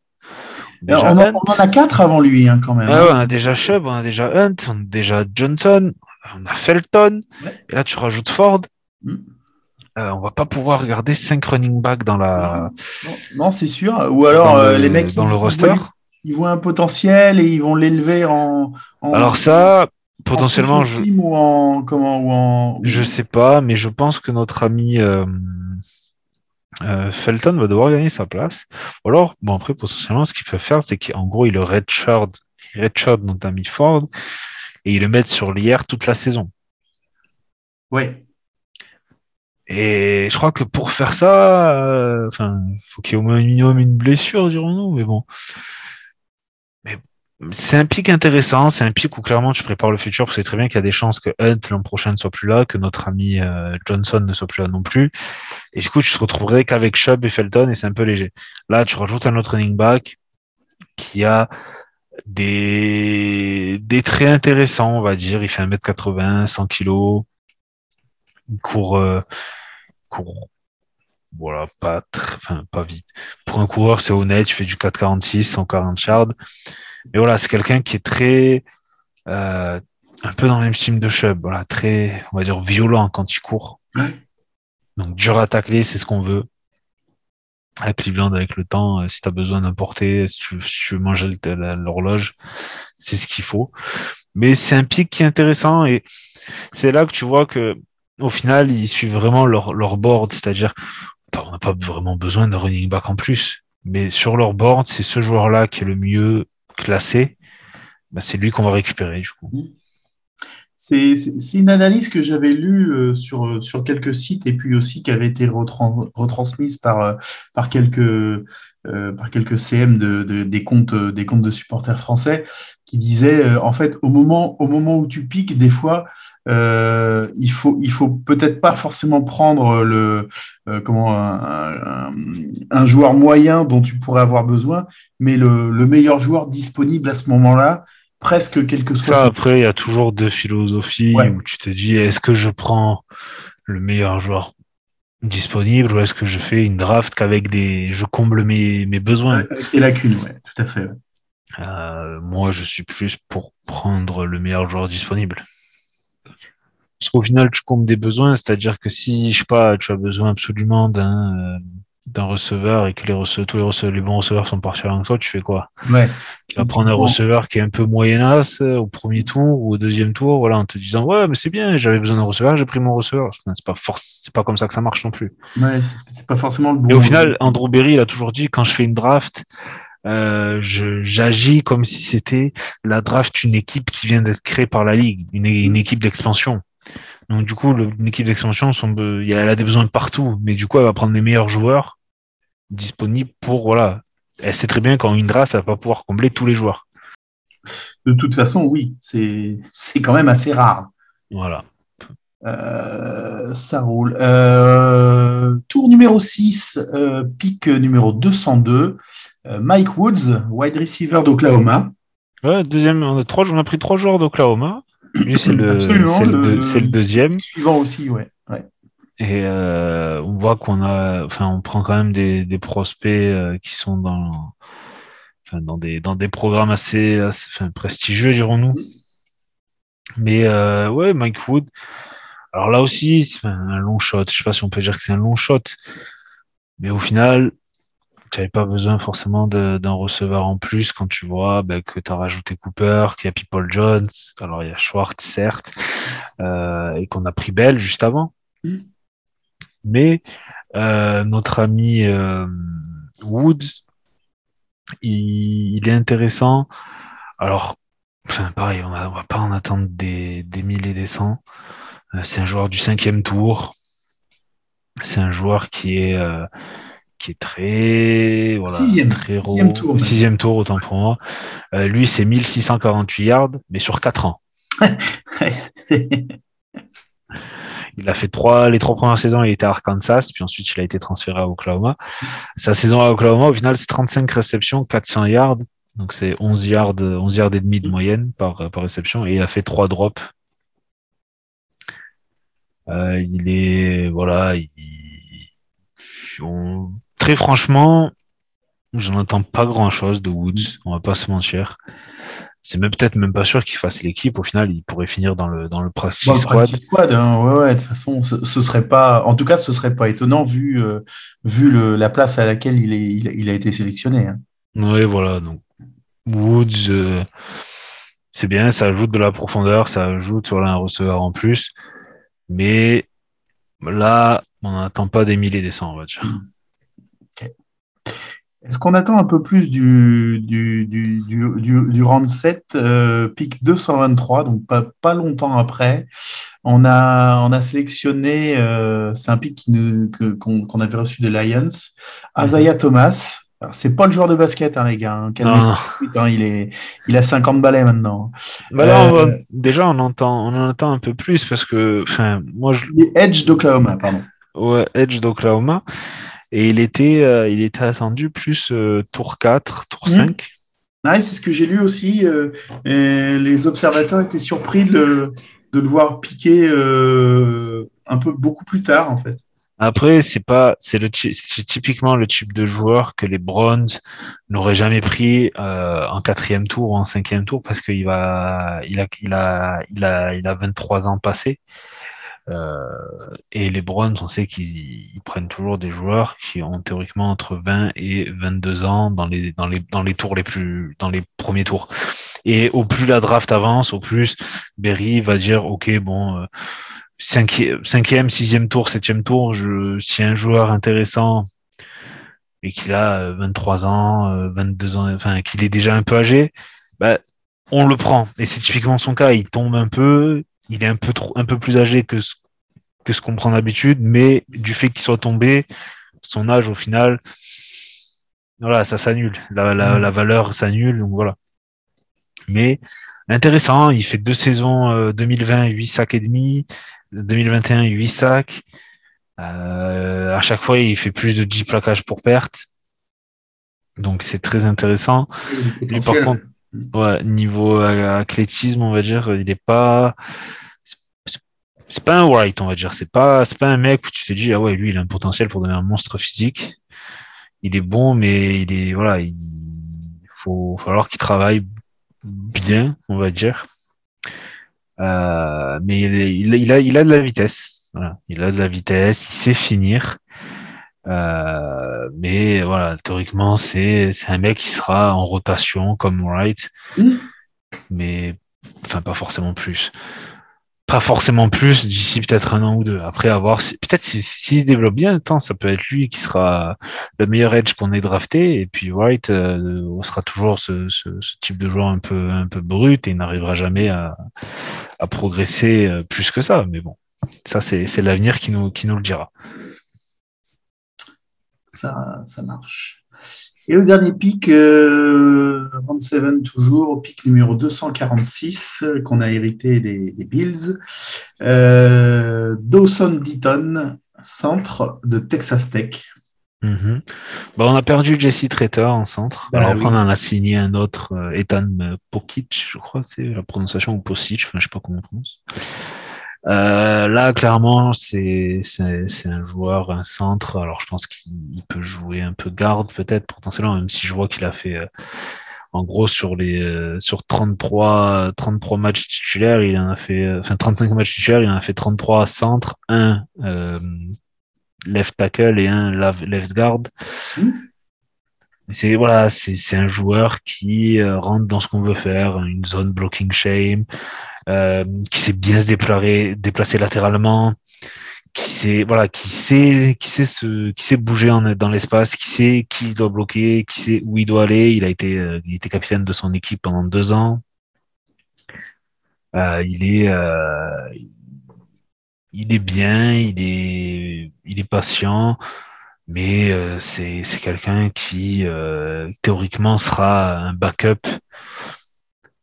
Déjà on, en, Hunt. on en a quatre avant lui, hein, quand même. Ah ouais, on a déjà Chubb, on a déjà Hunt, on a déjà Johnson, on a Felton, Ouais. et là tu rajoutes Ford. Mm. Euh, on va pas pouvoir garder 5 running back dans la Non, non, c'est sûr. Ou alors euh, le, les mecs, dans ils, le ils roster. voient, ils voient un potentiel et ils vont l'élever en, en- Alors ça, en potentiellement, je, ou en comment ou en je sais pas, mais je pense que notre ami euh, euh, Felton va devoir gagner sa place. Ou alors, bon après, potentiellement, ce qu'il peut faire, c'est qu'en gros, il le redshirt, redshirt notre ami Ford, et il le met sur l'IR toute la saison. ouais. Et je crois que pour faire ça, euh, enfin, faut qu'il y ait au moins un minimum une blessure, dirons-nous, mais bon. Mais c'est un pic intéressant, c'est un pic où clairement tu prépares le futur, parce que c'est très bien qu'il y a des chances que Hunt l'an prochain ne soit plus là, que notre ami euh, Johnson ne soit plus là non plus. Et du coup, tu te retrouverais qu'avec Chubb et Felton, et c'est un peu léger. Là, tu rajoutes un autre running back qui a des, des traits intéressants, on va dire. Il fait 1m80, 100 kg. Il court, euh, court voilà, pas, tr- enfin, pas vite. Pour un coureur, c'est honnête, tu fais du 4,46, 140 yards. Mais voilà, c'est quelqu'un qui est très, euh, un peu dans le même style de Chubb, voilà, très, on va dire, violent quand il court. Ouais. Donc, dur à tacler, c'est ce qu'on veut. À Cleveland, avec le temps, euh, si tu as besoin d'importer, si tu, si tu veux manger l'horloge, c'est ce qu'il faut. Mais c'est un pic qui est intéressant et c'est là que tu vois que au final, ils suivent vraiment leur, leur board, c'est-à-dire on n'a pas vraiment besoin d'un running back en plus. Mais sur leur board, c'est ce joueur-là qui est le mieux classé. bah, c'est lui qu'on va récupérer du coup. C'est une analyse que j'avais lue euh, sur, sur quelques sites et puis aussi qui avait été retran- retransmise par, euh, par, quelques, euh, par quelques CM de, de- des, comptes, euh, des comptes de supporters français qui disaient euh, en fait au moment, au moment où tu piques, des fois, euh, il faut, il faut peut-être pas forcément prendre le, euh, comment, un, un- un joueur moyen dont tu pourrais avoir besoin, mais le, le meilleur joueur disponible à ce moment-là, presque quel que soit Ça, son après, il y a toujours deux philosophies Ouais. où tu te dis est-ce que je prends le meilleur joueur disponible ou est-ce que je fais une draft qu'avec des. Je comble mes, mes besoins? Avec tes lacunes, ouais, tout à fait. ouais. Euh, Moi, je suis plus pour prendre le meilleur joueur disponible. Parce qu'au final, tu combles des besoins, c'est-à-dire que si, je sais pas, tu as besoin absolument d'un euh, d'un receveur et que les receveurs, tous les, receveurs, les bons receveurs sont partis avec toi, tu fais quoi? Ouais. Tu vas prendre un receveur qui est un peu moyenasse euh, au premier tour ou au deuxième tour, voilà, en te disant ouais, mais c'est bien, j'avais besoin d'un receveur, j'ai pris mon receveur. C'est pas c'est pas comme ça que ça marche non plus. Ouais, c'est- c'est pas forcément le bon. Et au final, Andrew Berry, il a toujours dit quand je fais une draft, euh, j'agis comme si c'était la draft d'une équipe qui vient d'être créée par la ligue, une, une équipe d'expansion. Donc du coup, le- une équipe d'expansion, elle a des besoins de partout, mais du coup, elle va prendre les meilleurs joueurs disponibles pour voilà. Elle sait très bien qu'en une draft, elle va pas pouvoir combler tous les joueurs. De toute façon, oui, c'est c'est quand même assez rare. Voilà. Euh, ça roule. Euh, tour numéro 6, euh, pick numéro 202. Euh, Mike Woods, wide receiver d'Oklahoma. Ouais, deuxième, on a trois, on a pris trois joueurs d'Oklahoma. Lui, c'est le, Absolument, le, le- deux- c'est le deuxième. Suivant aussi, ouais. ouais. Et euh, on voit qu'on a, enfin, on prend quand même des, des prospects euh, qui sont dans, enfin, dans des dans des programmes assez, assez- enfin, prestigieux, dirons-nous. Mais euh, ouais, Mike Wood. Alors là aussi, c'est un long shot. Je sais pas si on peut dire que c'est un long shot, mais au final, tu n'avais pas besoin forcément d'un receveur en plus quand tu vois ben, que tu as rajouté Cooper, qu'il y a People Jones, alors il y a Schwartz certes, euh, et qu'on a pris Bell juste avant. Mais euh, notre ami euh, Woods, il, il est intéressant. Alors, enfin, pareil, on ne va pas en attendre des, des mille et des cents. Euh, c'est un joueur du cinquième tour. C'est un joueur qui est, qui est très, voilà, Sixième. très raw. Sixième tour. Sixième tour, autant pour moi. Euh, lui, c'est 1648 yards, mais sur 4 ans. Il a fait trois, les trois premières saisons, il était à Arkansas, puis ensuite il a été transféré à Oklahoma. Sa saison à Oklahoma, au final, c'est 35 réceptions, 400 yards. Donc c'est 11 yards, 11 yards et demi de moyenne par, par réception, et il a fait trois drops. Euh, il est, voilà, il- on- très franchement, j'en entends pas grand chose de Woods, on va pas se mentir. C'est même peut-être même pas sûr qu'il fasse l'équipe. Au final, il pourrait finir dans le, dans le practice squad. practice squad, hein, ouais, ouais, de toute façon, ce, ce serait pas, en tout cas, ce serait pas étonnant vu, euh, vu le, la place à laquelle il, est, il, il a été sélectionné. hein. Oui, voilà. Donc, Woods, euh, c'est bien, ça ajoute de la profondeur, ça ajoute voilà, un receveur en plus. Mais là, on n'attend pas des milliers des cents, on va dire. Est-ce qu'on attend un peu plus du, du, du, du, du, round 7, euh, pick 223, donc pas, pas longtemps après? On a, on a sélectionné, euh, c'est un qui nous- que- qu'on qu'on avait reçu des Lions, Isaiah Thomas. Alors, c'est pas le joueur de basket, hein, les gars. hein, Non. putain, il, est, il a 50 balais maintenant. Bah là, on va- Euh, déjà, on entend, on en entend un peu plus parce que, moi, je, Edge d'Oklahoma, pardon. ouais, Edge d'Oklahoma, et il était, euh, il était attendu plus euh, tour 4, tour Mhm. 5. Ouais, c'est ce que j'ai lu aussi. euh, et les observateurs étaient surpris de le, de le voir piquer euh, un peu beaucoup plus tard, en fait. Après, c'est pas, c'est le, typiquement le type de joueur que les Browns n'auraient jamais pris euh, en quatrième tour ou en cinquième tour parce qu'il va, il a, il a, il a, il a 23 ans passés. Euh, et les Browns, on sait qu'ils ils prennent toujours des joueurs qui ont théoriquement entre 20 et 22 ans dans les, dans les, dans les tours les plus, dans les premiers tours. Et au plus la draft avance, au plus Berry va dire, OK, bon, euh, cinquième, sixième tour, septième tour, je, si un joueur intéressant et qu'il a euh, 23 ans, euh, 22 ans, enfin, qu'il est déjà un peu âgé, bah, on le prend. Et c'est typiquement son cas. Il tombe un peu. Il est un peu trop, un peu plus âgé que ce, que ce qu'on prend d'habitude, mais du fait qu'il soit tombé, son âge au final, voilà, ça s'annule. La, la, la valeur s'annule. Donc voilà. Mais intéressant, il fait deux saisons euh, 2020, 8 sacs et demi, 2021, 8 sacs. Euh, à chaque fois, il fait plus de 10 plaquages pour perte. Donc c'est très intéressant. Le Lui, par potentiel. contre, ouais, niveau athlétisme, on va dire, il est pas. c'est- pas un White, on va dire. C'est pas, c'est pas un mec où tu te dis, ah ouais, lui, il a un potentiel pour devenir un monstre physique. Il est bon, mais il est, voilà, il faut falloir qu'il travaille bien, on va dire. Euh, mais il, est- a- il a, il a de la vitesse. Voilà. Il a de la vitesse, il sait finir. Euh, mais voilà, théoriquement, c'est un mec qui sera en rotation comme Wright, Mm. mais enfin pas forcément plus. Pas forcément plus d'ici peut-être un an ou deux. Après avoir, peut-être si- s'il se développe bien, attends, ça peut être lui qui sera le meilleur edge qu'on ait drafté, et puis Wright euh, sera toujours ce, ce, ce type de joueur un peu un peu brut et il n'arrivera jamais à, à progresser euh, plus que ça. Mais bon, ça c'est c'est l'avenir qui nous qui nous le dira. Ça, ça marche. Et le dernier pic, euh, Round 7 toujours, au pic numéro 246, euh, qu'on a hérité des, des Bills. Euh, Dawson Deaton, centre de Texas Tech. Mhm. Bah, on a perdu Jesse Traiter en centre. Bah Alors oui. après, on en a signé un autre, euh, Ethan euh, Pokic, je crois, c'est la prononciation, ou Posic, enfin, je sais pas comment on prononce. Euh, là, clairement, c'est un joueur, un centre. Alors, je pense qu'il il peut jouer un peu garde, peut-être, potentiellement, même si je vois qu'il a fait, euh, en gros, sur les euh, sur 33, 33 matchs titulaires, il en a fait, euh, enfin 35 matchs titulaires, il en a fait 33 centres, un euh, left tackle et un left guard. Mm. Mais C'est voilà, c'est c'est un joueur qui rentre dans ce qu'on veut faire, une zone blocking shame, euh, qui sait bien se déplacer, latéralement, qui sait voilà, qui sait qui sait bouger dans l'espace, qui sait qui doit bloquer, qui sait où il doit aller. Il a été euh, capitaine de son équipe pendant deux ans. Euh, il est il est bien, il est il est patient mais euh, c'est quelqu'un qui théoriquement sera un backup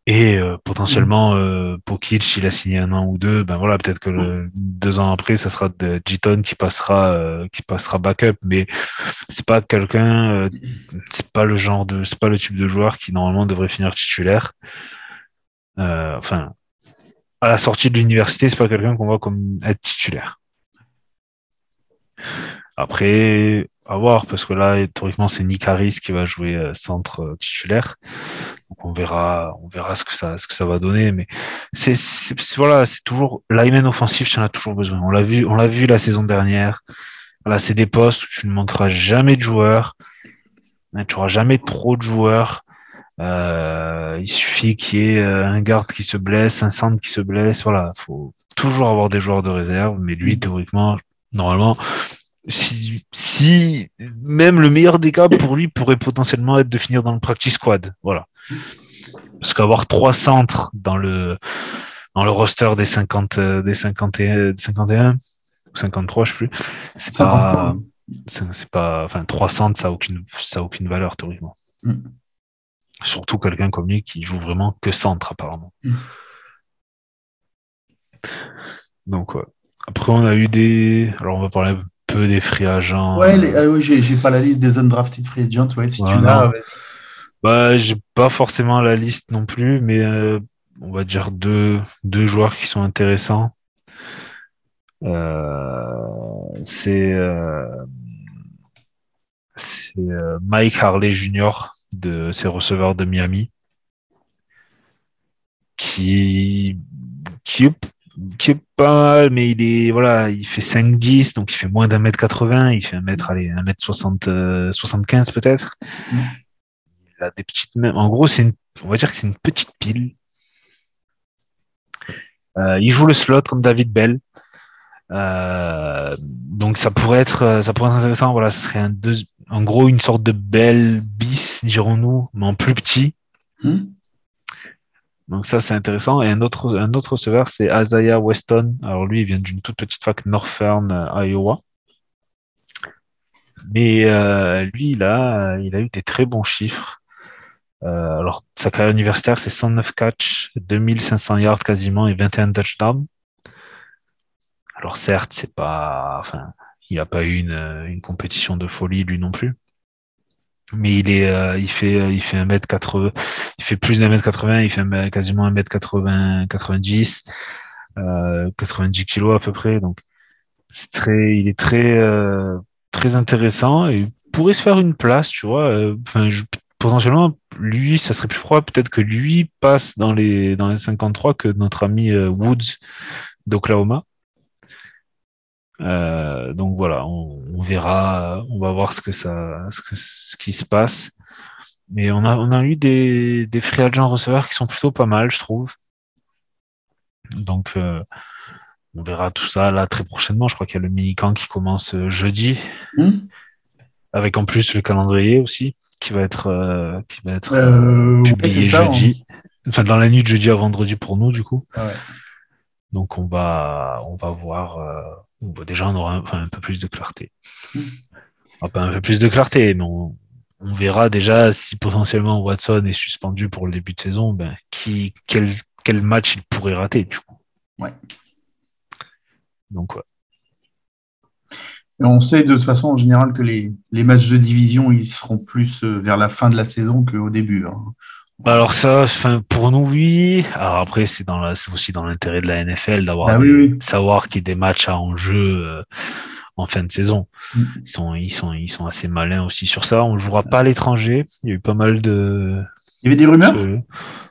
et euh, potentiellement euh, Pokic s'il a signé un an ou deux ben voilà peut-être que le, deux ans après ça sera de Giton qui passera euh, qui passera backup. Mais c'est pas quelqu'un euh, c'est pas le genre de c'est pas le type de joueur qui normalement devrait finir titulaire. Euh, enfin à la sortie de l'université c'est pas quelqu'un qu'on voit comme être titulaire. Après, à voir, parce que là, théoriquement, c'est Nick Harris qui va jouer euh, centre euh, titulaire. Donc on verra, on verra ce que ça, ce que ça va donner. Mais c'est, voilà, c'est toujours lineman offensif, tu en as toujours besoin. On l'a vu, on l'a vu la saison dernière. Voilà, c'est des postes où tu ne manqueras jamais de joueurs. Tu n'auras jamais trop de joueurs. Euh, il suffit qu'il y ait euh, un garde qui se blesse, un centre qui se blesse. Voilà, faut toujours avoir des joueurs de réserve. Mais lui, théoriquement, normalement, si, si même le meilleur des cas pour lui pourrait potentiellement être de finir dans le practice squad. Voilà. Parce qu'avoir trois centres dans le, dans le roster des 50, euh, des 51, 51 ou 53, je sais plus, c'est pas, 53. c'est pas, enfin, trois centres, ça a aucune, ça a aucune valeur, théoriquement. Mm. Surtout quelqu'un comme lui qui joue vraiment que centre, apparemment. Mm. Donc, ouais. Après, on a eu des, alors on va parler peu des free agents. Ouais, les- ah oui, j'ai pas la liste des undrafted free agents. Ouais, si tu l'as, vas-y. Bah, j'ai pas forcément la liste non plus, mais euh, on va dire deux, deux joueurs qui sont intéressants. Euh, c'est euh, c'est euh, Mike Harley Jr. de ses receveurs de Miami, qui qui est, qui est pas mal, mais il est voilà, il fait 5-10, donc il fait moins d'un mètre 80, il fait un mètre, allez, un mètre 60, euh, 75 peut-être. Mm. Il a des petites mains. En gros, c'est une, on va dire que c'est une petite pile. Euh, il joue le slot comme David Bell. Euh, donc ça pourrait être ça pourrait être intéressant. Voilà, ce serait un deux, en gros une sorte de Bell bis, dirons-nous, mais en plus petit. Hmm Donc ça, c'est intéressant. Et un autre, un autre receveur, c'est Isaiah Weston. Alors lui, il vient d'une toute petite fac Northern, euh, Iowa. Mais euh, lui, il a, il a eu des très bons chiffres. Euh, alors, sa carrière universitaire, c'est 109 catchs, 2500 yards quasiment et 21 touchdowns. Alors certes, c'est pas, enfin, il n'a pas eu une, une compétition de folie lui non plus mais il est euh, il fait il fait 1m80 il fait plus d'un mètre 80 il fait un- quasiment 1m80 90 euh, 90 kilos à peu près. Donc c'est très il est très euh, très intéressant et pourrait se faire une place tu vois euh, enfin je- potentiellement lui ça serait plus froid peut-être que lui passe dans les dans les 53 que notre ami euh, Woods d'Oklahoma euh, donc voilà, on, on verra, on va voir ce que ça, ce, que, ce qui se passe. Mais on a, on a eu des, des free agents receveurs qui sont plutôt pas mal, je trouve. Donc euh, on verra tout ça là très prochainement. Je crois qu'il y a le mini-camp qui commence euh, jeudi, Hmm avec en plus le calendrier aussi qui va être, euh, qui va être Euh, publié ça, jeudi. Enfin dans la nuit de jeudi à vendredi pour nous du coup. Ah ouais. Donc on va, on va voir. Bon, déjà, on aura un, enfin, un peu plus de clarté. Mm. Enfin, pas un peu plus de clarté, mais on, on verra déjà si potentiellement Watson est suspendu pour le début de saison, ben, qui, quel, quel match il pourrait rater du coup. Ouais. Donc ouais. Et on sait de toute façon en général que les, les matchs de division ils seront plus euh, vers la fin de la saison qu'au début. hein. Bah alors ça, enfin, pour nous oui. Alors après, c'est dans la, c'est aussi dans l'intérêt de la NFL d'avoir, Ah des- oui, oui. de savoir qu'il y a des matchs à enjeu euh, en fin de saison. Mm. Ils sont, ils sont, ils sont assez malins aussi sur ça. On jouera pas à l'étranger. Il y a eu pas mal de, Il y avait des rumeurs? Euh,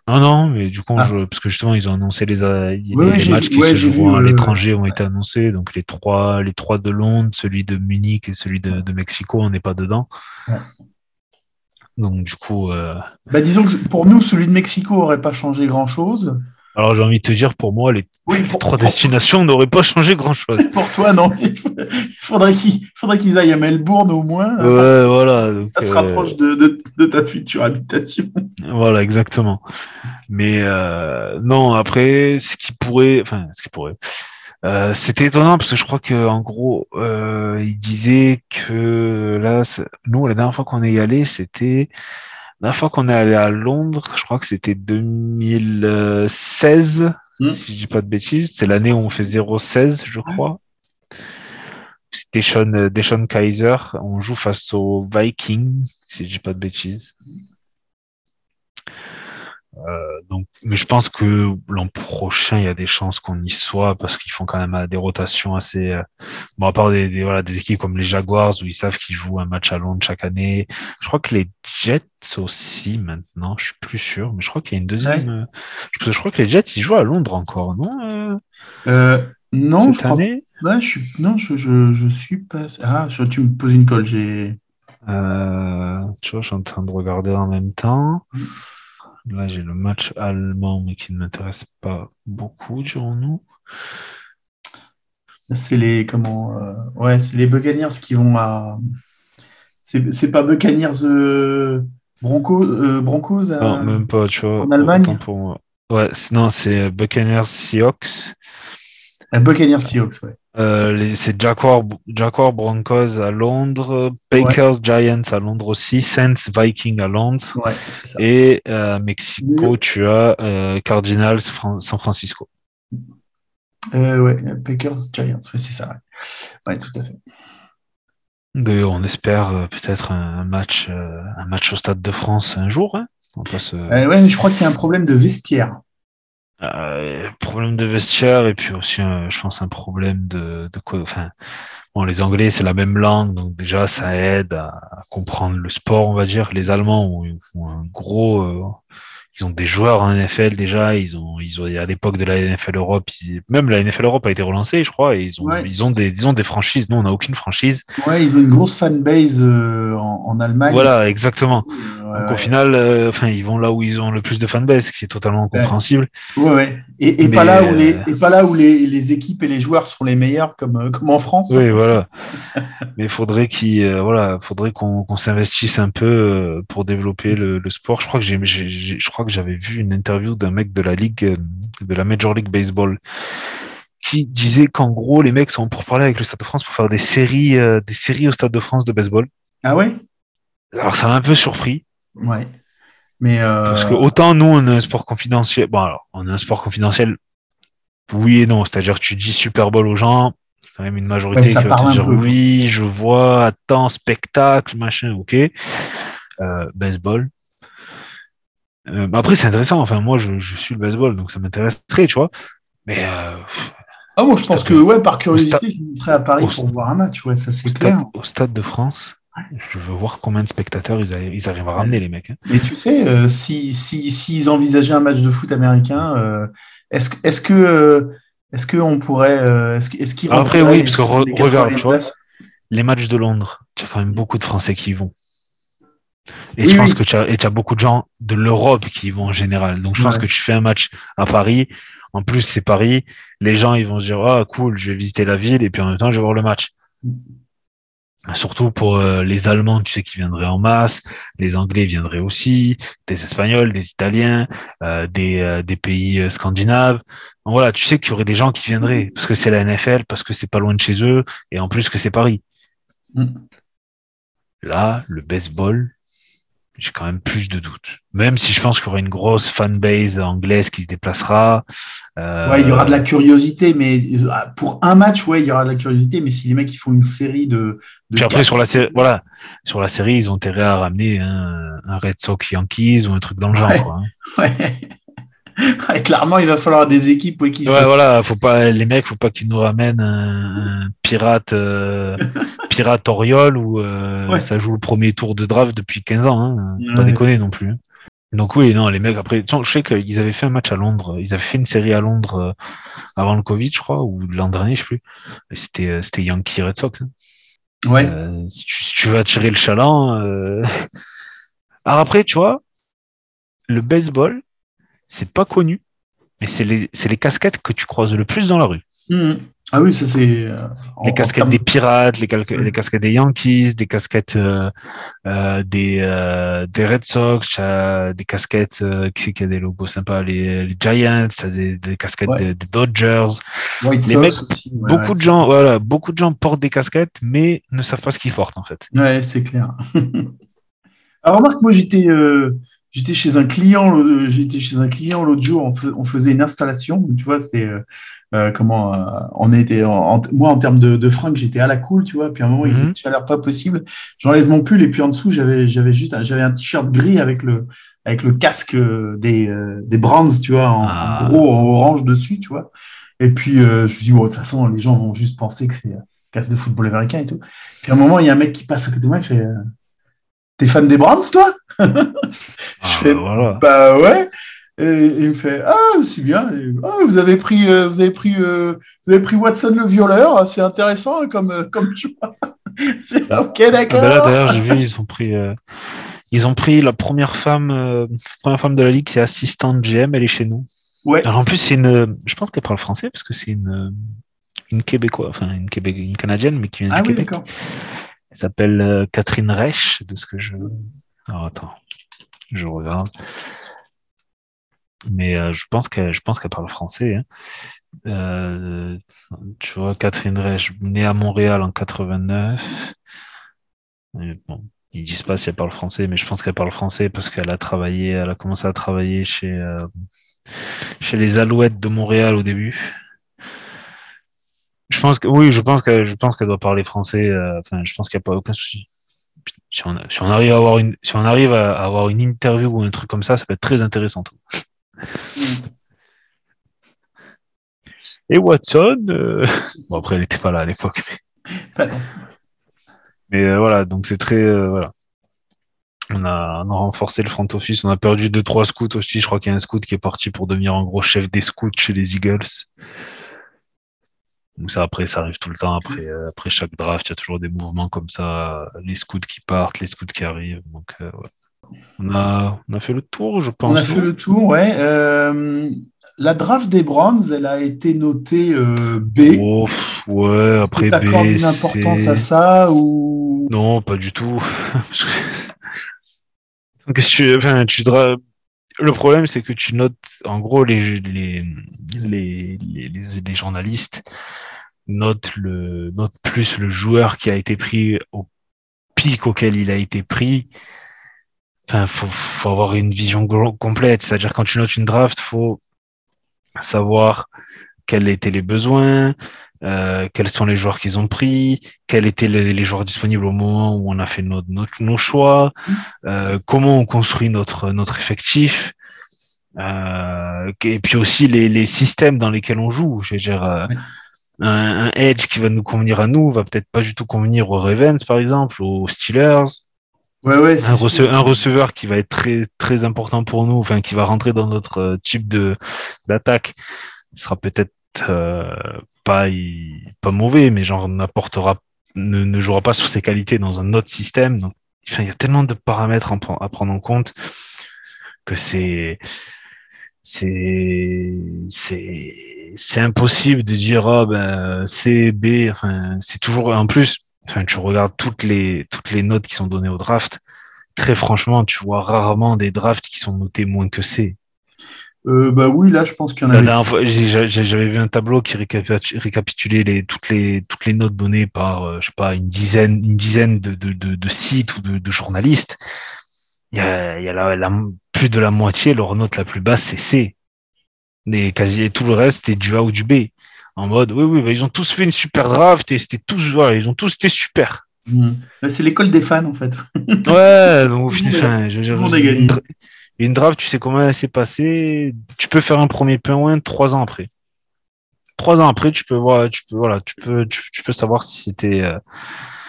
non, non, mais du coup, Ah. parce que justement, ils ont annoncé les, euh, les, les matchs vu- qui ouais, se joueront à l'étranger ont été annoncés. Donc, les trois, les trois de Londres, celui de Munich et celui de, de Mexico, on n'est pas dedans. Ouais. Donc, du coup, euh, bah, Disons que pour nous, celui de Mexico aurait pas changé grand-chose. alors j'ai envie de te dire, pour moi, les Oui, pour, trois destinations n'auraient pas changé grand-chose. pour toi, non. Il faudrait qu'ils aillent à Melbourne au moins. Ouais, voilà. donc, Ça se euh, rapproche de, de, de ta future habitation. Voilà, exactement. Mais euh, non, après, ce qui pourrait, enfin, ce qui pourrait, euh, c'était étonnant parce que je crois que en gros, euh, il disait que là, nous, la dernière fois qu'on est allé, c'était la dernière fois qu'on est allé à Londres, je crois que c'était 2016, Hmm. si je dis pas de bêtises. C'est l'année où on fait 0-16, je crois. C'était Sean, Deshaun Kaiser. On joue face aux Vikings, si je dis pas de bêtises. Euh, donc, mais je pense que l'an prochain, il y a des chances qu'on y soit parce qu'ils font quand même euh, des rotations assez. euh, Bon, à part des, des, voilà, des équipes comme les Jaguars où ils savent qu'ils jouent un match à Londres chaque année. Je crois que les Jets aussi maintenant, je suis plus sûr, mais je crois qu'il y a une deuxième. euh, parce que je crois que les Jets ils jouent à Londres encore, non euh, Euh, non, Cette je crois année? Ouais, je suis, non, je, je, je suis pas. Ah, tu me poses une colle. J'ai. Euh, tu vois, je suis en train de regarder en même temps. Là, j'ai le match allemand, mais qui ne m'intéresse pas beaucoup, dirons-nous. C'est les comment euh, Ouais, c'est les Buccaneers qui vont à. C'est pas Buccaneers euh, Broncos, euh, Broncos à- Non, même pas, tu vois. en Allemagne autant pour moi. Ouais, non, c'est Buccaneers Seahawks. à Buccaneers Seahawks, ouais. Euh, c'est Jaguar, Jaguar Broncos à Londres, Packers Giants à Londres aussi, Saints Vikings à Londres. Ouais, c'est ça. Et euh, à Mexico, Oui. tu as euh, Cardinals Fran- San Francisco. Euh, ouais, Packers Giants, ouais, c'est ça. Ouais. Tout à fait. D'ailleurs, on espère euh, peut-être un, match, euh, un match au Stade de France un jour. Hein on Euh, je crois qu'il y a un problème de vestiaire. Euh, problème de vestiaire et puis aussi, euh, je pense, un problème de, de quoi. Enfin, bon, les Anglais, c'est la même langue, donc déjà, ça aide à, comprendre le sport, on va dire. Les Allemands ont, ont un gros. euh, ils ont des joueurs en NFL déjà. Ils ont, ils ont à l'époque de la NFL Europe, ils- même la NFL Europe a été relancée, je crois. Et ils ont, Ouais. ils ont des, ils ont des franchises. Nous, on n'a aucune franchise. Ouais, ils ont une grosse fanbase euh, en, en Allemagne. Voilà, exactement. Donc au final, euh, enfin, ils vont là où ils ont le plus de fanbase, ce qui est totalement compréhensible. ouais, ouais. Et, et Mais, pas là où, les, euh, et pas là où les, les équipes et les joueurs sont les meilleurs, comme, euh, comme en France. Oui, voilà. Mais il faudrait qu'il, euh, voilà, faudrait qu'on s'investisse un peu pour développer le, le sport. Je crois que j'ai, je crois que j'avais vu une interview d'un mec de la ligue, de la Major League Baseball, qui disait qu'en gros les mecs sont pour parler avec le Stade de France pour faire des séries, euh, des séries au Stade de France de baseball. Ah ouais? Alors ça m'a un peu surpris Ouais. Mais euh, parce que autant nous on a un sport confidentiel. Bon alors on a un sport confidentiel. Oui et non, c'est-à-dire que tu dis Super Bowl aux gens, quand même une majorité Ouais, qui va te dire peu. oui, je vois, attends, spectacle, machin, ok. Euh, baseball. Euh, bah après, c'est intéressant. Enfin, moi, je, je suis le baseball, donc ça m'intéresserait, tu vois. Mais euh, ah, moi, je pense que ouais, par curiosité, stade- je monterais à Paris au pour stade- voir un match. Ouais, ça c'est stade, clair. au stade de France, je veux voir combien de spectateurs ils, arri- ils arrivent à ramener, les mecs. hein. Mais tu sais, euh, si si s'ils envisageaient un match de foot américain, euh, est-ce que est-ce que euh, est-ce que on pourrait est-ce qu'ils Après, oui, les- parce que re- regarde, 80 tu vois, Les matchs de Londres, tu as quand même beaucoup de Français qui y vont. Et Oui, je pense oui. que tu as, et beaucoup de gens de l'Europe qui y vont en général. Donc je pense Ouais. que tu fais un match à Paris. En plus, c'est Paris. Les gens, ils vont se dire, ah, cool, je vais visiter la ville et puis en même temps, je vais voir le match. Surtout pour euh, les Allemands, tu sais, qui viendraient en masse. Les Anglais viendraient aussi. Des Espagnols, des Italiens, euh, des, euh, des pays euh, scandinaves. Donc voilà, tu sais qu'il y aurait des gens qui viendraient parce que c'est la NFL, parce que c'est pas loin de chez eux et en plus que c'est Paris. Mm. Là, le baseball, j'ai quand même plus de doutes. Même si je pense qu'il y aura une grosse fanbase anglaise qui se déplacera. Euh, Ouais, il y aura de la curiosité, mais euh, pour un match, ouais, il y aura de la curiosité, mais si les mecs ils font une série de, de Puis après, quatre- sur la série, voilà, sur la série, ils ont intérêt à ramener un, un Red Sox Yankees ou un truc dans le genre. Ouais. quoi, hein. Ouais. Clairement, il va falloir des équipes ouais, qui Ouais, sont- voilà, faut pas, les mecs, faut pas qu'ils nous ramènent un, un pirate, euh, pirate Oriole où euh, Ouais. ça joue le premier tour de draft depuis 15 ans. Hein. Faut pas Ouais. déconner non plus. hein. Donc oui, non, les mecs, après, je sais qu'ils avaient fait un match à Londres, ils avaient fait une série à Londres euh, avant le Covid, je crois, ou l'an dernier, je sais plus. C'était, euh, c'était Yankee Red Sox. hein. Ouais. Euh, si, tu, si tu veux attirer le chaland. Alors après, tu vois, le baseball, c'est pas connu, mais c'est les, les casquettes que tu croises le plus dans la rue. Mhm. Ah oui, ça c'est. euh, Les casquettes des pirates, les, Ouais. les casquettes des Yankees, des casquettes euh, euh, des, des Red Sox, des casquettes qui qui a des logos sympas, les, les Giants, des, des casquettes Ouais. des, des Dodgers. White les Sox mecs, aussi. ouais, beaucoup ouais, de gens, voilà, beaucoup de gens portent des casquettes, mais ne savent pas ce qu'ils portent en fait. Ouais, c'est clair. Alors remarque, moi j'étais euh, j'étais chez un client, euh, j'étais chez un client l'autre jour, on, fais- on faisait une installation, tu vois, c'était euh, euh, comment euh, on était en, en- moi en termes de, de fringues, j'étais à la cool, tu vois, puis à un moment il Mhm. faisait une chaleur pas possible, j'enlève mon pull et puis en dessous j'avais j'avais juste un- j'avais un t-shirt gris avec le avec le casque euh, des euh, des Brands, tu vois, en, en Ah. gros en orange dessus, tu vois. Et puis euh, je me suis dit bon de toute façon les gens vont juste penser que c'est casque de football américain et tout. Puis à un moment il y a un mec qui passe à côté de moi, il fait euh, T'es fan des Browns, toi? Ah, fais- voilà. Bah ouais. Et, il me fait Ah, c'est bien. Ah, vous avez pris, euh, vous avez pris, euh, vous avez pris Watson le violeur. C'est intéressant comme euh, comme choix. Fait, ok, Ah d'accord. bah là d'ailleurs j'ai vu ils ont pris euh, ils ont pris la première femme première femme de la ligue qui est assistante GM elle est chez nous ouais. alors en plus c'est une je pense qu'elle parle français parce que c'est une une québécoise enfin une Québec une canadienne mais qui vient Ah du oui, Québec d'accord. Elle s'appelle euh, Catherine Reich de ce que je alors attends je regarde mais euh, je pense qu'elle je parle français hein. Euh, tu vois Catherine Reich née à Montréal en 89 Et bon, ils disent pas si elle parle français, mais je pense qu'elle parle français parce qu'elle a travaillé, elle a commencé à travailler chez, chez les Alouettes de Montréal au début. Je pense que oui, je pense qu'elle, je pense qu'elle doit parler français. euh, Enfin, je pense qu'il n'y a pas aucun souci. Si on, si on arrive à avoir une, si on arrive à avoir une interview ou un truc comme ça, ça peut être très intéressant. tout. Et Watson, euh, bon après elle n'était pas là à l'époque, mais euh, voilà, donc c'est très euh, voilà. On a, on a renforcé le front office. On a perdu deux trois scouts aussi. Je crois qu'il y a un scout qui est parti pour devenir en gros chef des scouts chez les Eagles. Donc ça après ça arrive tout le temps. Après euh, après chaque draft, il y a toujours des mouvements comme ça. Les scouts qui partent, les scouts qui arrivent. Donc euh, ouais. On a, on a fait le tour, je pense. On a fait le tour, ouais. Euh, la draft des Browns, elle a été notée B. Oh, ouais, après B. une importance à ça ou? Non, pas du tout. Donc, si tu, enfin, tu Le problème, c'est que tu notes, en gros, les, les, les- les journalistes notent, le, notent plus le joueur qui a été pris au pic auquel il a été pris. Enfin, faut, faut avoir une vision complète. C'est-à-dire, quand tu notes une draft, faut savoir quels étaient les besoins, euh, quels sont les joueurs qu'ils ont pris, quels étaient les, les joueurs disponibles au moment où on a fait notre, notre- nos choix, euh, comment on construit notre, notre effectif, euh, et puis aussi les, les systèmes dans lesquels on joue. Je veux dire, euh. Un, un edge qui va nous convenir à nous va peut-être pas du tout convenir aux Ravens, par exemple, aux Steelers. Ouais, ouais, Un, sûr. rece- un receveur qui va être très, très important pour nous, enfin, qui va rentrer dans notre euh, type de d'attaque, sera peut-être euh, pas, pas mauvais, mais genre n'apportera, ne, ne jouera pas sur ses qualités dans un autre système. Donc, enfin, il y a tellement de paramètres à prendre en compte que c'est, c'est, c'est, c'est impossible de dire, ah ben, C, B, enfin, c'est toujours, en plus, enfin, tu regardes toutes les, toutes les notes qui sont données au draft. Très franchement, tu vois rarement des drafts qui sont notés moins que C. Euh, bah oui, là, je pense qu'il y en avait. j'ai- j'avais vu un tableau qui récapitu- récapitulait les, toutes, les, toutes les notes données par, euh, je sais pas, une dizaine, une dizaine de, de, de, de sites ou de, de journalistes. Il y a, il y a la, la- plus de la moitié, leur note la plus basse, c'est C. Mais quasi tout le reste, c'est du A ou du B. En mode, oui, oui, bah, ils ont tous fait une super draft et c'était tous, voilà, ils ont tous été super. Mhm. C'est l'école des fans, en fait. Ouais, donc au final, je une, une draft, tu sais comment elle s'est passée. Tu peux faire un premier point trois ans après. Trois ans après, tu peux voir, tu peux, voilà, tu peux, tu, tu peux savoir si c'était, euh,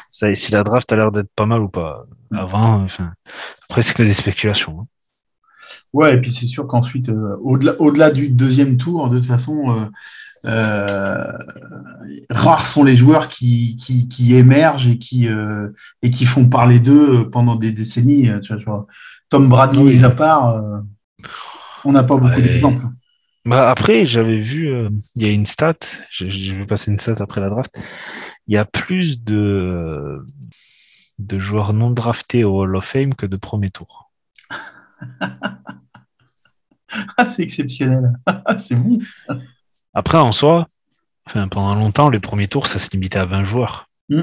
ça- si la draft a l'air d'être pas mal ou pas. Avant, enfin, après c'est que des spéculations. hein. Ouais, et puis c'est sûr qu'ensuite, euh, au-delà, au-delà du deuxième tour, de toute façon, euh, euh, rares sont les joueurs qui, qui, qui émergent et qui, et qui font parler d'eux pendant des décennies. Tu vois, tu vois. Tom Brady, Oui. mis à part, on n'a pas beaucoup Ouais. d'exemples. Bah après, j'avais vu, euh, il y a une stat, je, je vais passer une stat après la draft. Il y a plus de de joueurs non draftés au Hall of Fame que de premier tour. Ah, c'est exceptionnel. c'est bon. Après, en soi, enfin, pendant longtemps, les premiers tours, ça se limitait à 20 joueurs. Mm.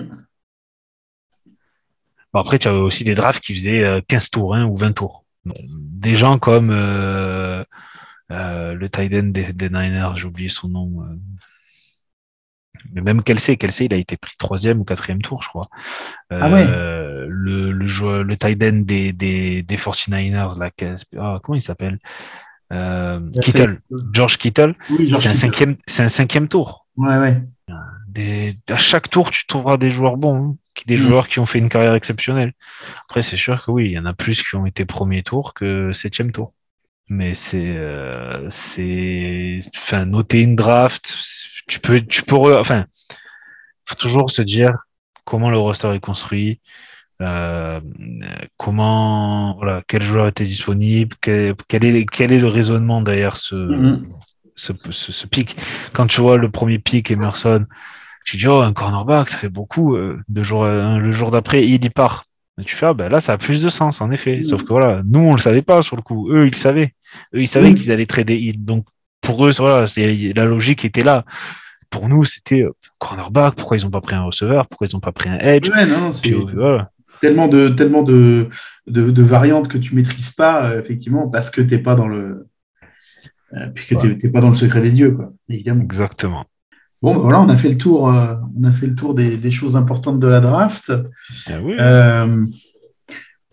Bon, après, tu avais aussi des drafts qui faisaient euh, 15 tours hein, ou 20 tours. Bon, Des gens comme euh, euh, le tight end des, des Niners, j'ai oublié son nom. euh. Mais même Kelsey, Kelsey, il a été pris troisième ou quatrième tour, je crois. Ah ouais. Euh, le, le, joueur, le tight end des, des, des 49ers, là, ah, comment il s'appelle? Euh, Kittle, George Kittle, Oui, c'est un, cinquième, c'est un cinquième tour. Ouais, ouais. Des, à chaque tour, tu trouveras des joueurs bons, hein, des Mm. joueurs qui ont fait une carrière exceptionnelle. Après, c'est sûr que oui, il y en a plus qui ont été premier tour que septième tour. Mais c'est, euh, c'est, enfin, noter une draft, tu peux, tu peux, enfin, faut toujours se dire comment le roster est construit, euh, comment, voilà, quel joueur était disponible, quel, quel est, quel est le raisonnement derrière ce, Mhm. ce, ce, ce pic. Quand tu vois le premier pic, Emerson, tu dis, oh, un cornerback, ça fait beaucoup. euh, deux jours, le jour d'après, il y part. Et tu fais, ah, ben là, ça a plus de sens, en effet. Mhm. Sauf que voilà, nous, on le savait pas sur le coup. Eux, ils le savaient. Eux, ils savaient Oui. qu'ils allaient trader. Donc, pour eux, voilà, c'est, la logique était là. Pour nous, c'était euh, cornerback. Pourquoi ils ont pas pris un receveur? Pourquoi ils ont pas pris un edge? Ouais, non, non, c'est Puis, voilà. tellement de tellement de, de, de variantes que tu maîtrises pas, euh, effectivement, parce que t'es pas dans le euh, puisque t'es t'es pas dans le secret des dieux, quoi, évidemment. Exactement. Bon, ben voilà, on a fait le tour, euh, on a fait le tour des, des choses importantes de la draft. Ah oui. Euh,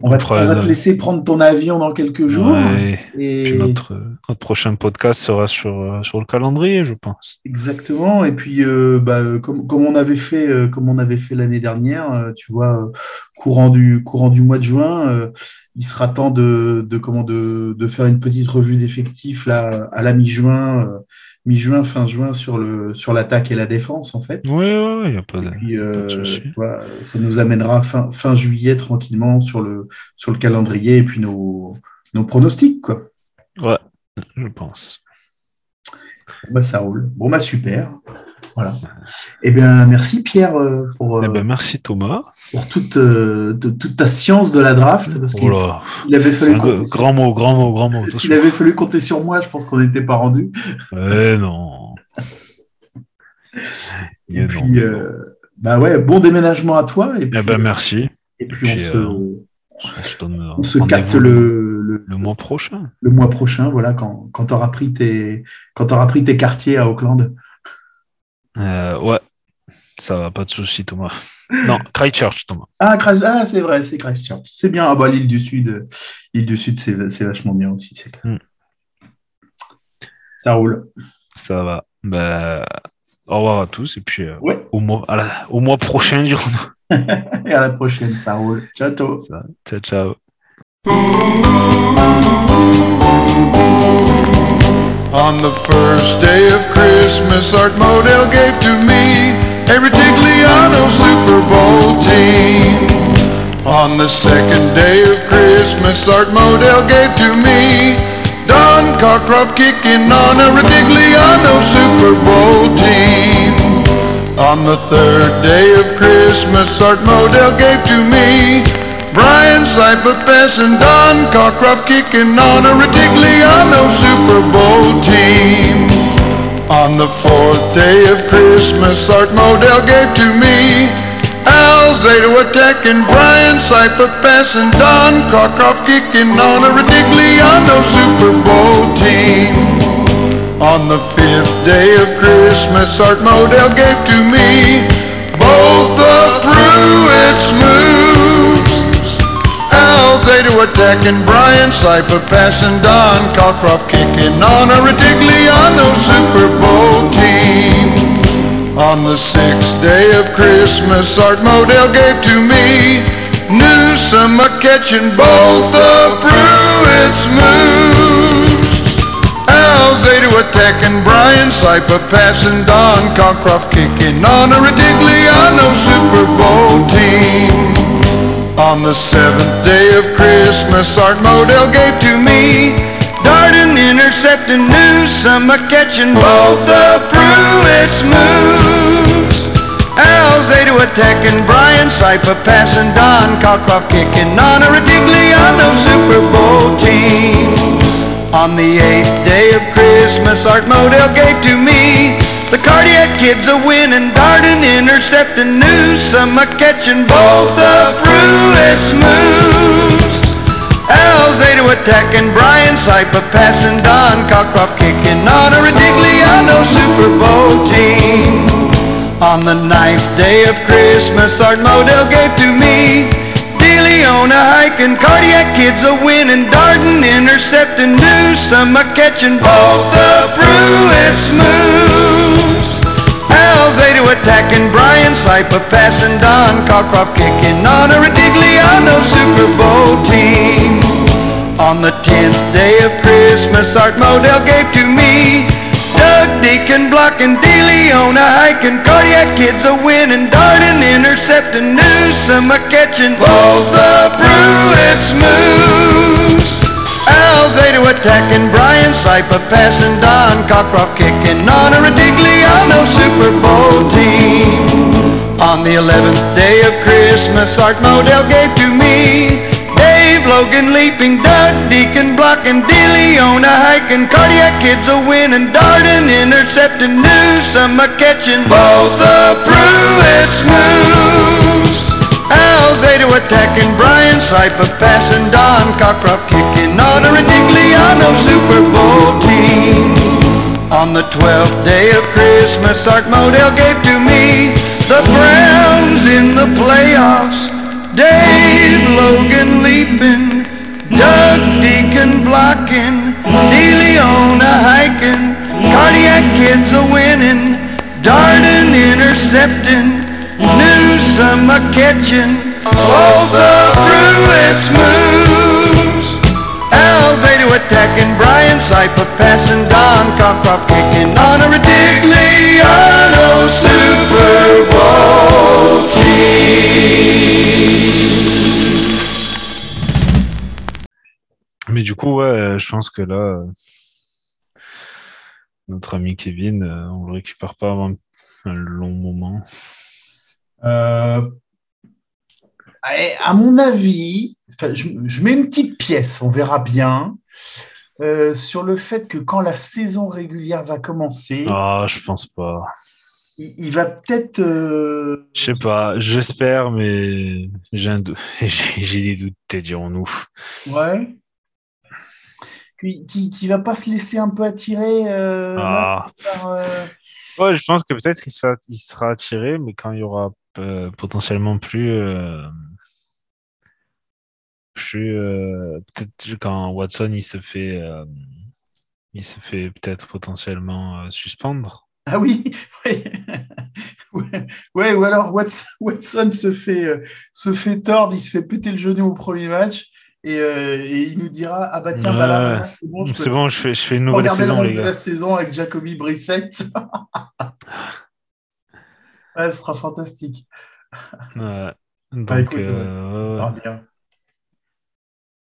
on, va, te- fera on va le- te laisser prendre ton avion dans quelques jours. Ouais. Et Puis notre, notre prochain podcast sera sur, euh, sur le calendrier, je pense. exactement. Et puis, euh, bah, comme, comme on avait fait, comme on avait fait l'année dernière, tu vois, courant du courant du mois de juin, il sera temps de, de comment de, de faire une petite revue d'effectifs là à la mi-juin, mi-juin, fin juin sur le sur l'attaque et la défense en fait. Oui, oui, il n'y a pas de. Et puis, de euh, ça nous amènera fin, fin juillet tranquillement sur le, sur le calendrier et puis nos, nos pronostics. Quoi. Ouais, je pense. Bah, ça roule. Bon, bah super. Voilà. Eh bien, merci Pierre euh, pour, Eh euh, ben, merci Thomas. pour toute, euh, de- toute ta science de la draft. Parce Oh qu'il il avait fallu compter sur- grand mot, grand mot, grand mot. S'il avait fallu compter sur moi, je pense qu'on n'était pas rendu. Eh non. Et Eh non. puis, euh, bah ouais, bon déménagement à toi. Et puis, Eh ben, merci. et puis on puis, se, euh, On se, donne on se capte le, le, le mois prochain. le mois prochain, voilà, quand, quand tu auras pris tes, quand t'auras pris tes quartiers à Auckland. Euh, ouais, ça va, pas de souci, Thomas. Non, Christchurch, Thomas. Ah, ah, c'est vrai, c'est Christchurch. C'est bien. Ah bah l'île du Sud, euh, l'île du Sud, c'est c'est vachement bien aussi, c'est clair. Mm. Ça roule. Ça va. Ben, au revoir à tous et puis euh, Ouais. au, mois, à la- au mois prochain, dirons-nous. Et à la prochaine, ça roule. Ciao, ciao. Ça, Ciao, ciao. On the first day of Christmas, Art Modell gave to me a Ritigliano Super Bowl team. On the second day of Christmas, Art Modell gave to me Don Cockcroft kicking on a Ritigliano Super Bowl team. On the third day of Christmas, Art Modell gave to me Brian Cypher and Don Cockcroft kicking on a Ritigliano Super Bowl team. On the fourth day of Christmas, Art Modell gave to me Al Zeta attacking Brian Cypher and Don Cockcroft kicking on a Ritigliano Super Bowl team. On the fifth day of Christmas, Art Modell gave to me both the Pruitt's. Zeta attacking Brian Cypher passing Don Cockcroft kicking on a Ritigliano Super Bowl team. On the sixth day of Christmas, Art Modell gave to me Newsom a catching both the Pruitt's moves. Al Zeta attacking Brian Cypher passing Don Cockcroft kicking on a Ritigliano Super Bowl team. On the seventh day of Christmas, Art Modell gave to me Darden intercepting Newsom a catching both the Pruitt's moves. Al Zeta attacking Brian Cypher passing Don Cockcroft kicking on a Ritigliano Super Bowl team. On the eighth day of Christmas, Art Modell gave to me the cardiac kids are winning, Darden intercepting Newsom a catching both the Pruitt's moves. Al Zeta attacking Brian Cypher passing Don Cockcroft kicking on a Ritigliano Super Bowl team. On the ninth day of Christmas, Art Modell gave to me DeLeona hiking, cardiac kids a winning, Darden intercepting Newsom a catching both the Pruitt's moves. Attacking Brian Cypher passing Don Cockcroft kicking on a Ritigliano Super Bowl team. On the tenth day of Christmas, Art Modell gave to me Doug Deacon blocking DeLeona hiking, cardiac kids a winning, Darden intercepting Newsom a catching both the Pruitt's moves. Al Zeta attacking Brian Cypher passing Don Cockcroft kicking on a Ritigliano Super Bowl team. On the eleventh day of Christmas, Art Modell gave to me Dave Logan leaping, Doug Deacon blocking, DeLeona hiking, cardiac kids a winning, Darden intercepting, Newsom a catching both the Pruitt's moves. Al Zeta attacking, Brian Cypher passing, Don Cockcroft kicking on a Ritigliano Super Bowl team. On the twelfth day of Christmas, Art Modell gave to me the Browns in the playoffs. Dave Logan leaping, Doug Deacon blocking, DeLeona hiking, cardiac kids a winning, Darden intercepting, Newsom a catching, all the Pruitt's moves. Al Zeta attacking Brian Cypher, passing Don Cockcroft, kicking on a Ridigliano Super Bowl team. Mais du coup, ouais, je pense que là, notre ami Kevin, euh, on le récupère pas avant un long moment. Euh, à mon avis, je, je mets une petite pièce, on verra bien, euh, sur le fait que quand la saison régulière va commencer, Ah, je pense pas. il, il va peut-être. euh, Je sais pas, j'espère, mais j'ai dou- des doutes, dirons-nous. ouais. Qui, qui, qui va pas se laisser un peu attirer euh, Ah. par, euh, Ouais, je pense que peut-être il sera, il sera attiré, mais quand il y aura potentiellement plus, plus euh, peut-être quand Watson il se fait, euh, il se fait peut-être potentiellement euh, suspendre. Ah oui, oui. ouais, ouais, ou alors Watson, Watson se fait, euh, se fait tordre, il se fait péter le genou au premier match et, euh, et il nous dira Ah bah tiens, bah là, c'est bon, je peux bon, je fais, je fais une nouvelle saison, les gars. la saison avec Jacoby Brissett. ouais, ce sera fantastique. Ouais. Bah, Donc, écoute, euh, verra ouais. bien.